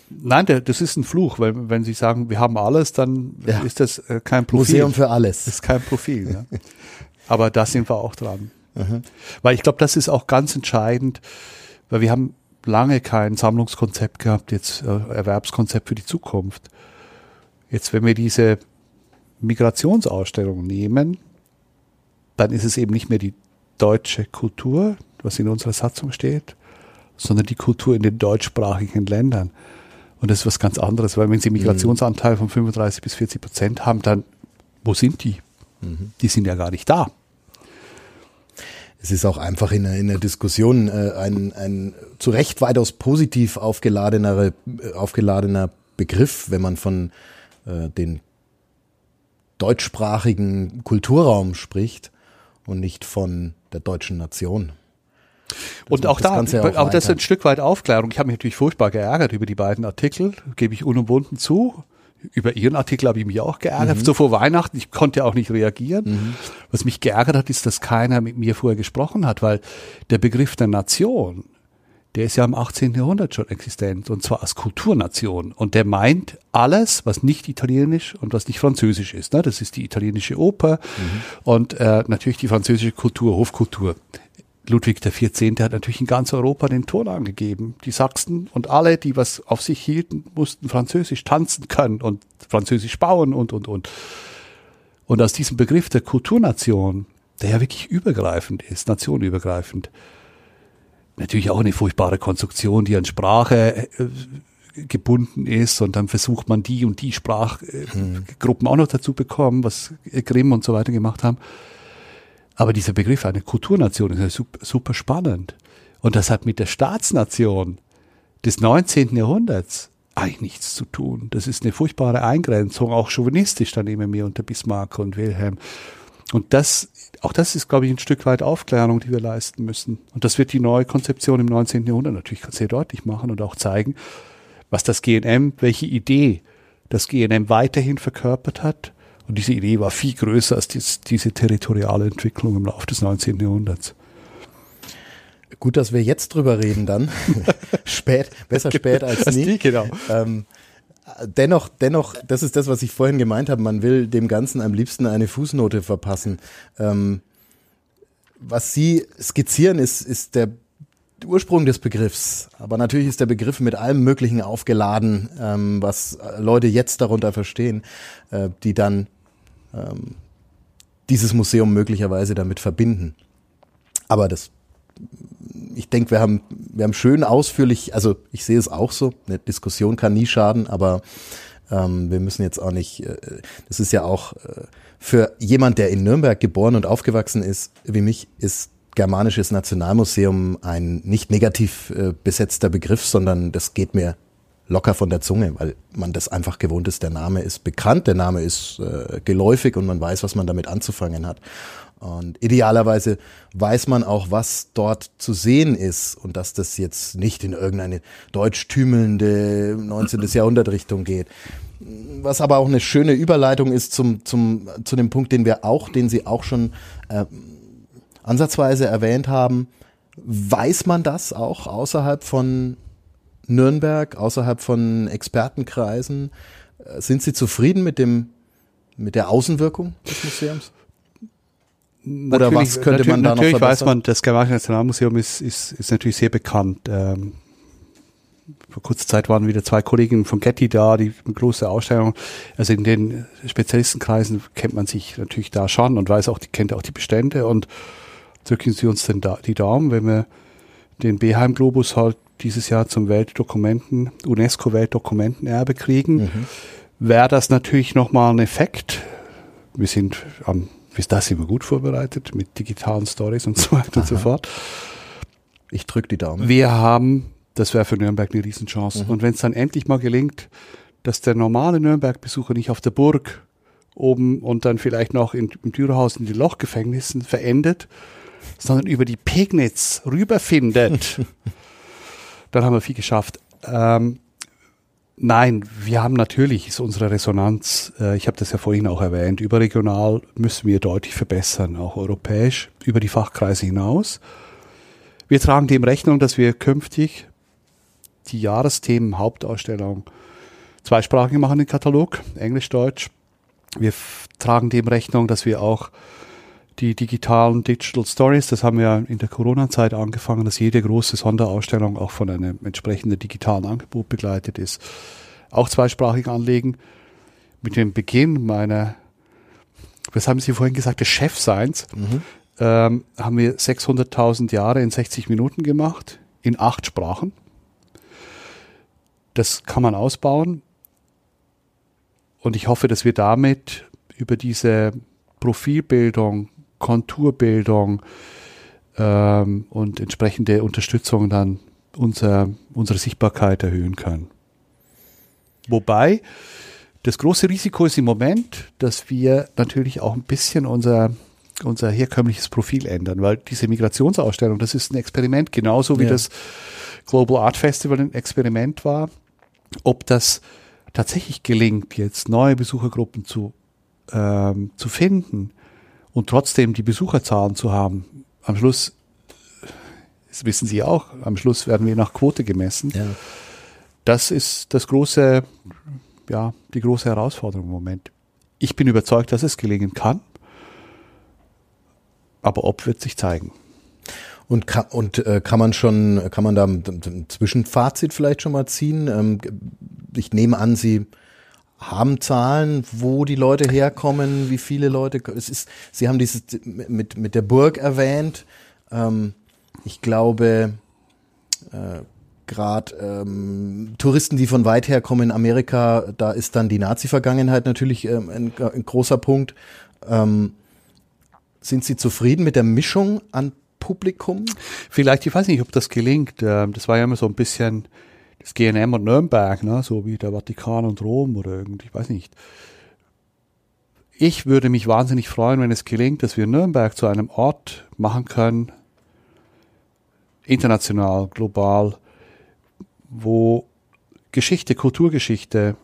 Nein, der, das ist ein Fluch, weil wenn Sie sagen, wir haben alles, dann ja. ist das äh, kein Profil. Museum für alles. Das ist kein Profil. ja. Aber da sind wir auch dran. Mhm. Weil ich glaube, das ist auch ganz entscheidend, weil wir haben lange kein Sammlungskonzept gehabt, jetzt äh, Erwerbskonzept für die Zukunft. Jetzt, wenn wir diese Migrationsausstellung nehmen, dann ist es eben nicht mehr die deutsche Kultur, was in unserer Satzung steht, sondern die Kultur in den deutschsprachigen Ländern. Und das ist was ganz anderes, weil wenn Sie Migrationsanteil von 35 bis 40 Prozent haben, dann wo sind die? Mhm. Die sind ja gar nicht da. Es ist auch einfach in, in der Diskussion äh, ein, ein zu Recht weitaus positiv aufgeladener, äh, aufgeladener Begriff, wenn man von äh, den deutschsprachigen Kulturraum spricht und nicht von der deutschen Nation. Das und auch da, auch, auch das ist ein Stück weit Aufklärung. Ich habe mich natürlich furchtbar geärgert über die beiden Artikel, gebe ich unumwunden zu. Über Ihren Artikel habe ich mich auch geärgert, mhm. so vor Weihnachten. Ich konnte auch nicht reagieren. Mhm. Was mich geärgert hat, ist, dass keiner mit mir vorher gesprochen hat, weil der Begriff der Nation der ist ja im 18. Jahrhundert schon existent und zwar als Kulturnation. Und der meint alles, was nicht italienisch und was nicht französisch ist. Ne? Das ist die italienische Oper mhm. und äh, natürlich die französische Kultur, Hofkultur. Ludwig XIV. hat natürlich in ganz Europa den Ton angegeben. Die Sachsen und alle, die was auf sich hielten, mussten Französisch tanzen können und Französisch bauen und, und, und. Und aus diesem Begriff der Kulturnation, der ja wirklich übergreifend ist, nationenübergreifend, natürlich auch eine furchtbare Konstruktion, die an Sprache äh, gebunden ist und dann versucht man die und die Sprachgruppen auch noch dazu bekommen, was Grimm und so weiter gemacht haben. Aber dieser Begriff eine Kulturnation ist ja super, spannend. Und das hat mit der Staatsnation des 19. Jahrhunderts eigentlich nichts zu tun. Das ist eine furchtbare Eingrenzung, auch chauvinistisch dann immer mehr unter Bismarck und Wilhelm. Und das, auch das ist, glaube ich, ein Stück weit Aufklärung, die wir leisten müssen. Und das wird die neue Konzeption im 19. Jahrhundert natürlich sehr deutlich machen und auch zeigen, was das GNM, welche Idee das GNM weiterhin verkörpert hat. Und diese Idee war viel größer als dies, diese territoriale Entwicklung im Laufe des 19. Jahrhunderts. Gut, dass wir jetzt drüber reden dann. spät, besser spät als nie. genau. Ähm, dennoch, dennoch, das ist das, was ich vorhin gemeint habe, man will dem Ganzen am liebsten eine Fußnote verpassen. Ähm, was Sie skizzieren, ist, ist der Ursprung des Begriffs. Aber natürlich ist der Begriff mit allem Möglichen aufgeladen, ähm, was Leute jetzt darunter verstehen, äh, die dann ähm, dieses Museum möglicherweise damit verbinden. Aber das ich denke, wir haben, wir haben schön ausführlich, also ich sehe es auch so, eine Diskussion kann nie schaden, aber ähm, wir müssen jetzt auch nicht, äh, das ist ja auch äh, für jemand, der in Nürnberg geboren und aufgewachsen ist, wie mich, ist Germanisches Nationalmuseum ein nicht negativ äh, besetzter Begriff, sondern das geht mir locker von der Zunge, weil man das einfach gewohnt ist. Der Name ist bekannt, der Name ist äh, geläufig und man weiß, was man damit anzufangen hat. Und idealerweise weiß man auch, was dort zu sehen ist und dass das jetzt nicht in irgendeine deutschtümelnde 19. Jahrhundert Richtung geht. Was aber auch eine schöne Überleitung ist zum, zum, zu dem Punkt, den wir auch, den Sie auch schon äh, ansatzweise erwähnt haben. Weiß man das auch außerhalb von Nürnberg, außerhalb von Expertenkreisen? Äh, sind Sie zufrieden mit dem, mit der Außenwirkung des Museums? Oder was könnte man da noch Natürlich weiß man, das Germanische Nationalmuseum ist, ist, ist natürlich sehr bekannt. Ähm, vor kurzer Zeit waren wieder zwei Kolleginnen von Getty da, die eine große Ausstellung. Also in den Spezialistenkreisen kennt man sich natürlich da schon und weiß auch, die kennt auch die Bestände und drücken Sie uns denn da, die Daumen, wenn wir den Beheim Globus halt dieses Jahr zum Weltdokumenten, UNESCO Weltdokumentenerbe kriegen, mhm. wäre das natürlich nochmal ein Effekt. Wir sind am bis das sind wir gut vorbereitet mit digitalen Stories und so weiter Aha. und so fort. Ich drücke die Daumen. Wir haben, das wäre für Nürnberg eine Riesenchance. Mhm. Und wenn es dann endlich mal gelingt, dass der normale Nürnberg-Besucher nicht auf der Burg oben und dann vielleicht noch in, im Dürerhaus in die Lochgefängnissen verendet, sondern über die Pegnitz rüberfindet, dann haben wir viel geschafft. Ähm, Nein, wir haben natürlich, ist unsere Resonanz, äh, ich habe das ja vorhin auch erwähnt, überregional müssen wir deutlich verbessern, auch europäisch, über die Fachkreise hinaus. Wir tragen dem Rechnung, dass wir künftig die Jahresthemen Hauptausstellung zweisprachig machen, den Katalog, Englisch-Deutsch. Wir tragen dem Rechnung, dass wir auch die digitalen Digital Stories, das haben wir in der Corona-Zeit angefangen, dass jede große Sonderausstellung auch von einem entsprechenden digitalen Angebot begleitet ist. Auch zweisprachig anlegen. Mit dem Beginn meiner, was haben Sie vorhin gesagt, des Chefseins, mhm. ähm, haben wir 600.000 Jahre in 60 Minuten gemacht, in acht Sprachen. Das kann man ausbauen. Und ich hoffe, dass wir damit über diese Profilbildung Konturbildung ähm, und entsprechende Unterstützung dann unser, unsere Sichtbarkeit erhöhen können. Wobei das große Risiko ist im Moment, dass wir natürlich auch ein bisschen unser, unser herkömmliches Profil ändern, weil diese Migrationsausstellung, das ist ein Experiment, genauso wie ja. das Global Art Festival ein Experiment war. Ob das tatsächlich gelingt, jetzt neue Besuchergruppen zu, ähm, zu finden, und trotzdem die Besucherzahlen zu haben, am Schluss das wissen Sie auch. Am Schluss werden wir nach Quote gemessen. Ja. Das ist das große, ja, die große Herausforderung im Moment. Ich bin überzeugt, dass es gelingen kann. Aber ob wird sich zeigen. Und, kann, und äh, kann man schon, kann man da ein Zwischenfazit vielleicht schon mal ziehen? Ähm, ich nehme an, Sie haben Zahlen, wo die Leute herkommen, wie viele Leute. Es ist, Sie haben dieses mit mit der Burg erwähnt. Ähm, ich glaube, äh, gerade ähm, Touristen, die von weit her kommen in Amerika, da ist dann die Nazi-Vergangenheit natürlich ähm, ein, ein, großer Punkt. Ähm, sind Sie zufrieden mit der Mischung an Publikum? Vielleicht, ich weiß nicht, ob das gelingt. Ähm, das war ja immer so ein bisschen das GNM und Nürnberg, ne? so wie der Vatikan und Rom oder irgendwie, ich weiß nicht. Ich würde mich wahnsinnig freuen, wenn es gelingt, dass wir Nürnberg zu einem Ort machen können, international, global, wo Geschichte, Kulturgeschichte,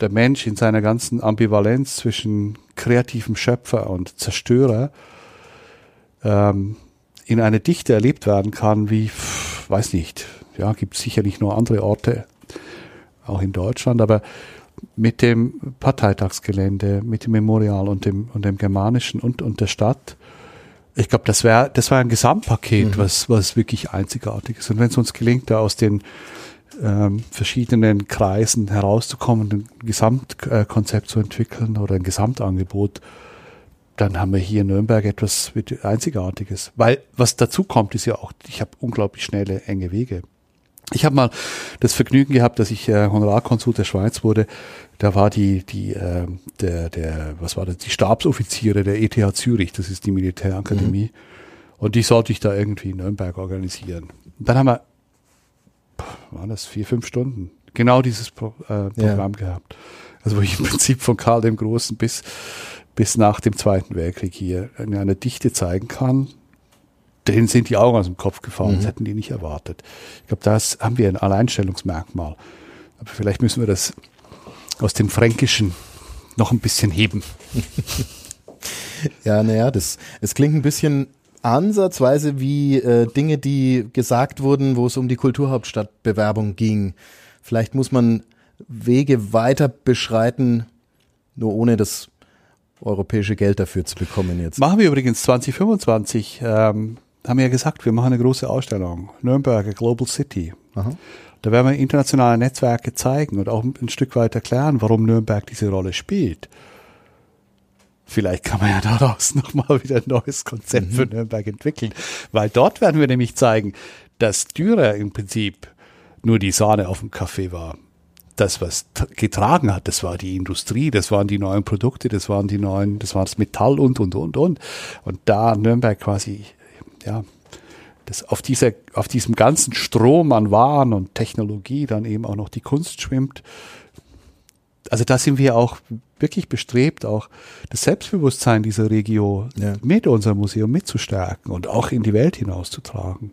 der Mensch in seiner ganzen Ambivalenz zwischen kreativem Schöpfer und Zerstörer ähm, in eine Dichte erlebt werden kann, wie, weiß nicht, ja, gibt sicherlich nur andere Orte, auch in Deutschland, aber mit dem Parteitagsgelände, mit dem Memorial und dem, und dem Germanischen und, und der Stadt, ich glaube, das wäre, das war ein Gesamtpaket, mhm. was, was wirklich einzigartig ist. Und wenn es uns gelingt, da aus den ähm, verschiedenen Kreisen herauszukommen, ein Gesamtkonzept zu entwickeln oder ein Gesamtangebot, dann haben wir hier in Nürnberg etwas Einzigartiges. Weil was dazu kommt, ist ja auch, ich habe unglaublich schnelle, enge Wege. Ich habe mal das Vergnügen gehabt, dass ich äh, Honorarkonsul der Schweiz wurde. Da war die, die, äh, der, der, was war das, die Stabsoffiziere der ETH Zürich, das ist die Militärakademie. Mhm. Und die sollte ich da irgendwie in Nürnberg organisieren. Und dann haben wir, waren das vier, fünf Stunden, genau dieses Pro, äh, Programm ja. gehabt. Also wo ich im Prinzip von Karl dem Großen bis bis nach dem Zweiten Weltkrieg hier in einer Dichte zeigen kann, denen sind die Augen aus dem Kopf gefallen, mhm. das hätten die nicht erwartet. Ich glaube, da haben wir ein Alleinstellungsmerkmal. Aber vielleicht müssen wir das aus dem Fränkischen noch ein bisschen heben. ja, naja, das, es klingt ein bisschen ansatzweise wie äh, Dinge, die gesagt wurden, wo es um die Kulturhauptstadtbewerbung ging. Vielleicht muss man Wege weiter beschreiten, nur ohne das europäische Geld dafür zu bekommen jetzt. Machen wir übrigens 2025, ähm, haben wir ja gesagt, wir machen eine große Ausstellung. Nürnberger Global City. Aha. Da werden wir internationale Netzwerke zeigen und auch ein Stück weit erklären, warum Nürnberg diese Rolle spielt. Vielleicht kann man ja daraus nochmal wieder ein neues Konzept mhm. für Nürnberg entwickeln, weil dort werden wir nämlich zeigen, dass Dürer im Prinzip nur die Sahne auf dem Kaffee war das, was getragen hat, das war die Industrie, das waren die neuen Produkte, das waren die neuen, das war das Metall und, und, und, und. Und da Nürnberg quasi, ja, das auf dieser, auf diesem ganzen Strom an Waren und Technologie dann eben auch noch die Kunst schwimmt. Also da sind wir auch wirklich bestrebt, auch das Selbstbewusstsein dieser Region ja. mit unserem Museum mitzustärken und auch in die Welt hinauszutragen.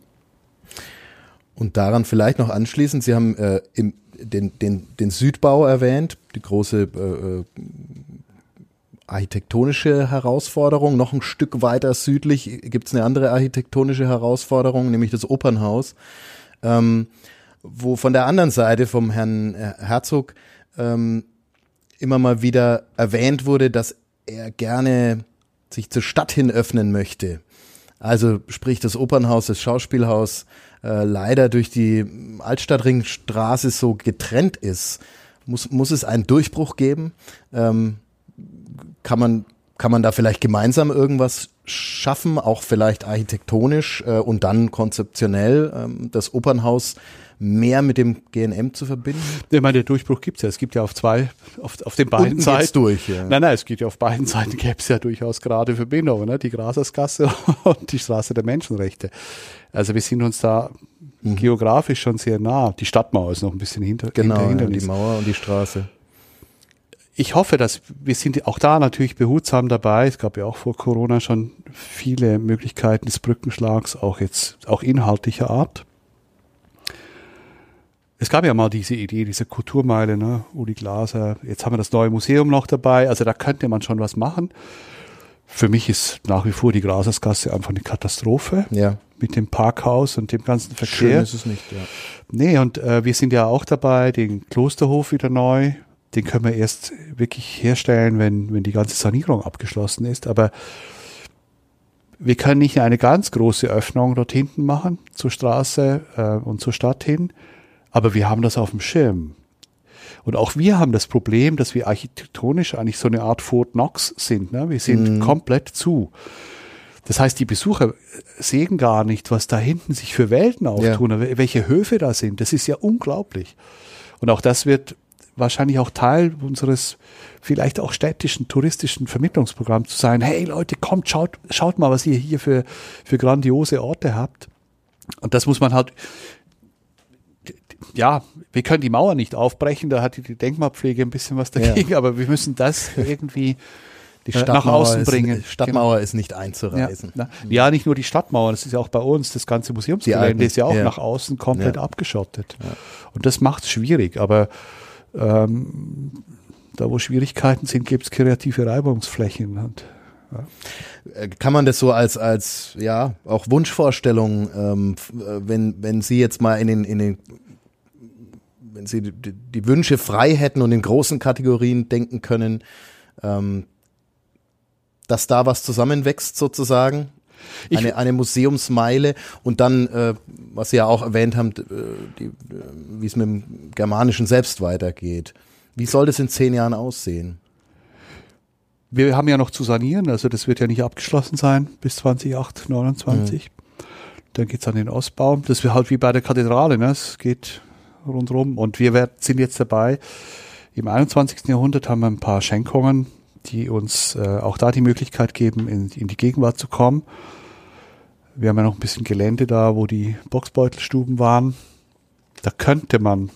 Und daran vielleicht noch anschließend, Sie haben äh, im den, den, den Südbau erwähnt, die große äh, äh, architektonische Herausforderung. Noch ein Stück weiter südlich gibt es eine andere architektonische Herausforderung, nämlich das Opernhaus, ähm, wo von der anderen Seite vom Herrn äh, Herzog ähm, immer mal wieder erwähnt wurde, dass er gerne sich zur Stadt hin öffnen möchte. Also sprich das Opernhaus, das Schauspielhaus äh, leider durch die Altstadtringstraße so getrennt ist, muss, muss es einen Durchbruch geben? Ähm, kann man kann man da vielleicht gemeinsam irgendwas schaffen, auch vielleicht architektonisch äh, und dann konzeptionell ähm, das Opernhaus mehr mit dem GNM zu verbinden? Ich meine, der Durchbruch gibt es ja. Es gibt ja auf zwei, auf, auf den beiden Unten Seiten. durch, ja. Nein, nein, es gibt ja auf beiden Seiten gäbe es ja durchaus gerade Verbindungen, ne? die Grasersgasse und die Straße der Menschenrechte. Also wir sind uns da mhm. geografisch schon sehr nah. Die Stadtmauer ist noch ein bisschen hinter, genau, hinter ja, die Mauer und die Straße. Ich hoffe, dass wir sind auch da natürlich behutsam dabei. Es gab ja auch vor Corona schon viele Möglichkeiten des Brückenschlags, auch jetzt auch inhaltlicher Art. Es gab ja mal diese Idee, diese Kulturmeile, ne? Uli Glaser. Jetzt haben wir das neue Museum noch dabei. Also da könnte man schon was machen. Für mich ist nach wie vor die Grasersgasse einfach eine Katastrophe. Ja mit dem Parkhaus und dem ganzen Verkehr. Schön ist es nicht, ja. Nee, und äh, wir sind ja auch dabei, den Klosterhof wieder neu. Den können wir erst wirklich herstellen, wenn, wenn die ganze Sanierung abgeschlossen ist. Aber wir können nicht eine ganz große Öffnung dort hinten machen, zur Straße äh, und zur Stadt hin. Aber wir haben das auf dem Schirm. Und auch wir haben das Problem, dass wir architektonisch eigentlich so eine Art Fort Knox sind. Ne? Wir sind Mhm. komplett zu. Das heißt, die Besucher sehen gar nicht, was da hinten sich für Welten auftun, ja. welche Höfe da sind. Das ist ja unglaublich. Und auch das wird wahrscheinlich auch Teil unseres vielleicht auch städtischen, touristischen Vermittlungsprogramms zu sein. Hey Leute, kommt, schaut, schaut mal, was ihr hier für, für grandiose Orte habt. Und das muss man halt, ja, wir können die Mauer nicht aufbrechen, da hat die Denkmalpflege ein bisschen was dagegen, ja. aber wir müssen das irgendwie die nach außen bringen. Ist, Stadtmauer genau. ist nicht einzureißen. Ja, ja, nicht nur die Stadtmauer, das ist ja auch bei uns, das ganze Museumsgelände ist ja auch ja. nach außen komplett abgeschottet. Und das macht es schwierig, aber ähm, da wo Schwierigkeiten sind, gibt es kreative Reibungsflächen. Und, ja. Kann man das so als, als ja, auch Wunschvorstellung, ähm, wenn, wenn Sie jetzt mal in den, in den wenn Sie die, die Wünsche frei hätten und in großen Kategorien denken können, ähm, dass da was zusammenwächst sozusagen? Eine, eine Museumsmeile und dann, äh, was Sie ja auch erwähnt haben, äh, wie es mit dem Germanischen selbst weitergeht. Wie soll das in zehn Jahren aussehen? Wir haben ja noch zu sanieren, also das wird ja nicht abgeschlossen sein bis 2028, 29. Mhm. Dann geht's an den Ostbau. Das wäre halt wie bei der Kathedrale, ne? Es geht rundherum. Und wir sind jetzt dabei. Im 21. Jahrhundert haben wir ein paar Schenkungen, die uns äh, auch da die Möglichkeit geben, in, in die Gegenwart zu kommen. Wir haben ja noch ein bisschen Gelände da, wo die Boxbeutelstuben waren. Da könnte man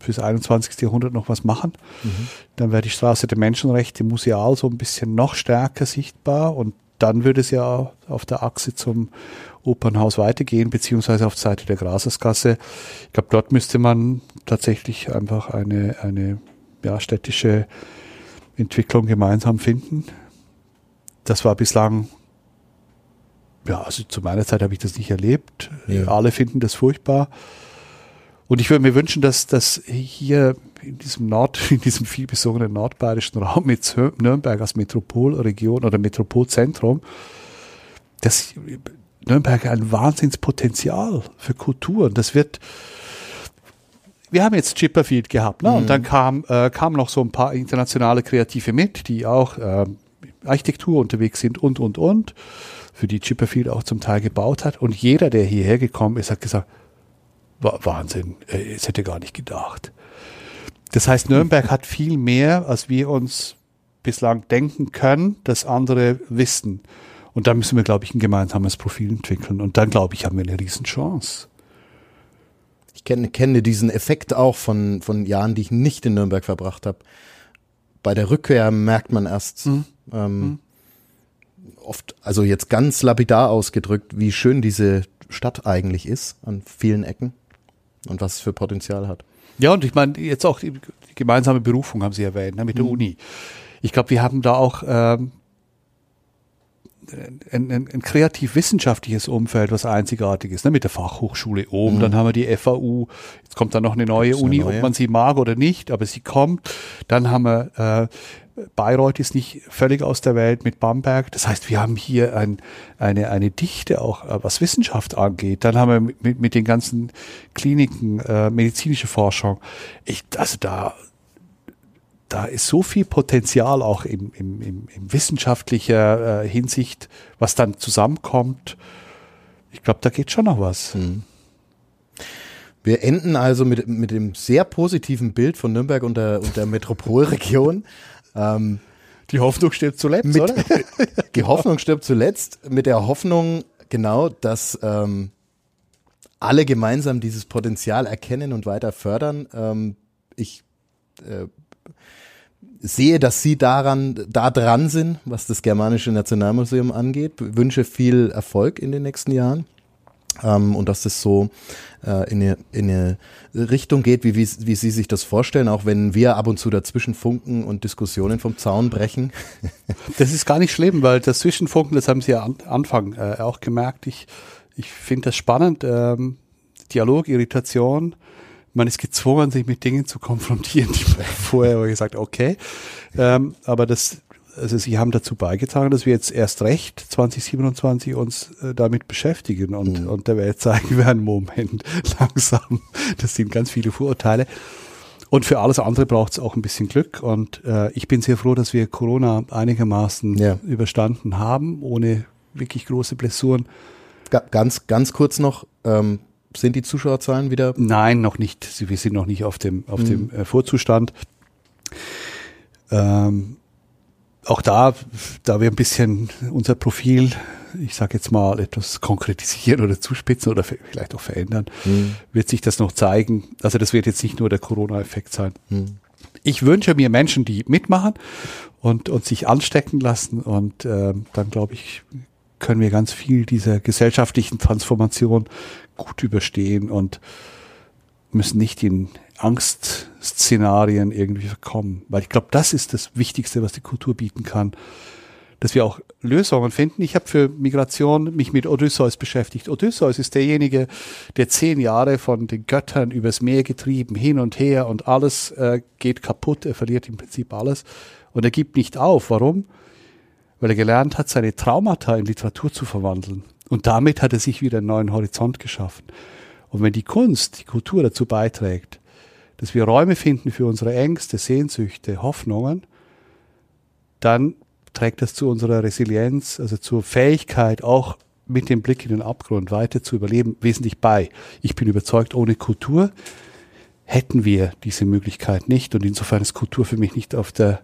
fürs 21. Jahrhundert noch was machen. Mhm. Dann wäre die Straße der Menschenrechte museal so ein bisschen noch stärker sichtbar und dann würde es ja auf der Achse zum Opernhaus weitergehen, beziehungsweise auf der Seite der Grasersgasse. Ich glaube, dort müsste man tatsächlich einfach eine, eine ja, städtische Entwicklung gemeinsam finden. Das war bislang, ja, also zu meiner Zeit habe ich das nicht erlebt. Ja. Alle finden das furchtbar. Und ich würde mir wünschen, dass, dass hier in diesem Nord, in diesem vielbesungenen nordbayerischen Raum mit Nürnberg als Metropolregion oder Metropolzentrum, dass Nürnberg ein Wahnsinnspotenzial für Kultur. Und das wird, wir haben jetzt Chipperfield gehabt, ne? Mhm. Und dann kam, äh, kamen noch so ein paar internationale Kreative mit, die auch äh, Architektur unterwegs sind und, und, und, für die Chipperfield auch zum Teil gebaut hat. Und jeder, der hierher gekommen ist, hat gesagt, Wahnsinn, es hätte gar nicht gedacht. Das heißt, Nürnberg hat viel mehr, als wir uns bislang denken können, dass andere wissen. Und da müssen wir, glaube ich, ein gemeinsames Profil entwickeln. Und dann, glaube ich, haben wir eine Riesenchance. Ich kenne, kenne diesen Effekt auch von, von Jahren, die ich nicht in Nürnberg verbracht habe. Bei der Rückkehr merkt man erst mhm. Ähm, mhm. oft, also jetzt ganz lapidar ausgedrückt, wie schön diese Stadt eigentlich ist an vielen Ecken und was es für Potenzial hat. Ja, und ich meine, jetzt auch die, die gemeinsame Berufung haben Sie erwähnt, ne, mit der mhm. Uni. Ich glaube, wir haben da auch ähm, ein, ein, ein kreativ-wissenschaftliches Umfeld, was einzigartig ist, ne? mit der Fachhochschule oben. Mhm. Dann haben wir die FAU. Jetzt kommt dann noch eine neue Uni, eine neue? ob man sie mag oder nicht, aber sie kommt. Dann haben wir äh, Bayreuth ist nicht völlig aus der Welt mit Bamberg. Das heißt, wir haben hier ein, eine, eine Dichte auch, äh, was Wissenschaft angeht. Dann haben wir mit, mit den ganzen Kliniken äh, medizinische Forschung. Ich, also da, da ist so viel Potenzial auch in, in, in, in wissenschaftlicher äh, Hinsicht, was dann zusammenkommt. Ich glaube, da geht schon noch was. Hm. Wir enden also mit, mit dem sehr positiven Bild von Nürnberg und der, und der Metropolregion. ähm, die Hoffnung stirbt zuletzt, mit, oder? die Hoffnung stirbt zuletzt mit der Hoffnung, genau, dass ähm, alle gemeinsam dieses Potenzial erkennen und weiter fördern. Ähm, ich äh, sehe, dass Sie daran, da dran sind, was das Germanische Nationalmuseum angeht. Wünsche viel Erfolg in den nächsten Jahren. Ähm, und dass das so äh, in, eine, in eine Richtung geht, wie, wie, wie Sie sich das vorstellen, auch wenn wir ab und zu dazwischen funken und Diskussionen vom Zaun brechen. das ist gar nicht schlimm, weil das Zwischenfunken, das haben Sie ja am Anfang äh, auch gemerkt. Ich Ich finde das spannend. Ähm, Dialog, Irritation. Man ist gezwungen, sich mit Dingen zu konfrontieren, die man vorher gesagt, okay. Ähm, aber das, also sie haben dazu beigetragen, dass wir jetzt erst recht 2027 uns äh, damit beschäftigen und, mhm. und der Welt zeigen wir einen Moment langsam. Das sind ganz viele Vorurteile. Und für alles andere braucht es auch ein bisschen Glück. Und äh, ich bin sehr froh, dass wir Corona einigermaßen ja. überstanden haben, ohne wirklich große Blessuren. Ganz, ganz kurz noch, ähm, sind die Zuschauerzahlen wieder? Nein, noch nicht. Wir sind noch nicht auf dem, auf mhm. dem äh, Vorzustand. Ähm, auch da, da wir ein bisschen unser Profil, ich sage jetzt mal, etwas konkretisieren oder zuspitzen oder vielleicht auch verändern, mhm. wird sich das noch zeigen. Also das wird jetzt nicht nur der Corona-Effekt sein. Mhm. Ich wünsche mir Menschen, die mitmachen und, und sich anstecken lassen und äh, dann glaube ich, können wir ganz viel dieser gesellschaftlichen Transformation gut überstehen und müssen nicht in Angstszenarien irgendwie verkommen. Weil ich glaube, das ist das Wichtigste, was die Kultur bieten kann. Dass wir auch Lösungen finden. Ich habe für Migration mich mit Odysseus beschäftigt. Odysseus ist derjenige, der zehn Jahre von den Göttern übers Meer getrieben, hin und her und alles äh, geht kaputt. Er verliert im Prinzip alles. Und er gibt nicht auf. Warum? Weil er gelernt hat, seine Traumata in Literatur zu verwandeln. Und damit hat er sich wieder einen neuen Horizont geschaffen. Und wenn die Kunst, die Kultur dazu beiträgt, dass wir Räume finden für unsere Ängste, Sehnsüchte, Hoffnungen, dann trägt das zu unserer Resilienz, also zur Fähigkeit, auch mit dem Blick in den Abgrund weiter zu überleben, wesentlich bei. Ich bin überzeugt, ohne Kultur hätten wir diese Möglichkeit nicht. Und insofern ist Kultur für mich nicht auf der,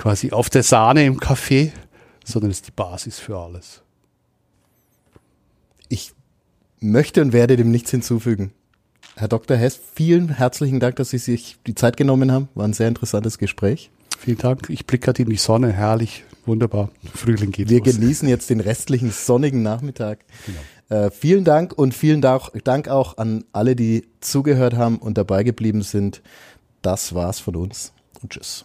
quasi auf der Sahne im Kaffee, sondern ist die Basis für alles. Ich möchte und werde dem nichts hinzufügen. Herr Dr. Hess, vielen herzlichen Dank, dass Sie sich die Zeit genommen haben. War ein sehr interessantes Gespräch. Vielen Dank. Ich blicke gerade in die Sonne. Herrlich. Wunderbar. Frühling geht Wir los. genießen jetzt den restlichen sonnigen Nachmittag. Genau. Äh, vielen Dank und vielen Dank auch an alle, die zugehört haben und dabei geblieben sind. Das war's von uns und tschüss.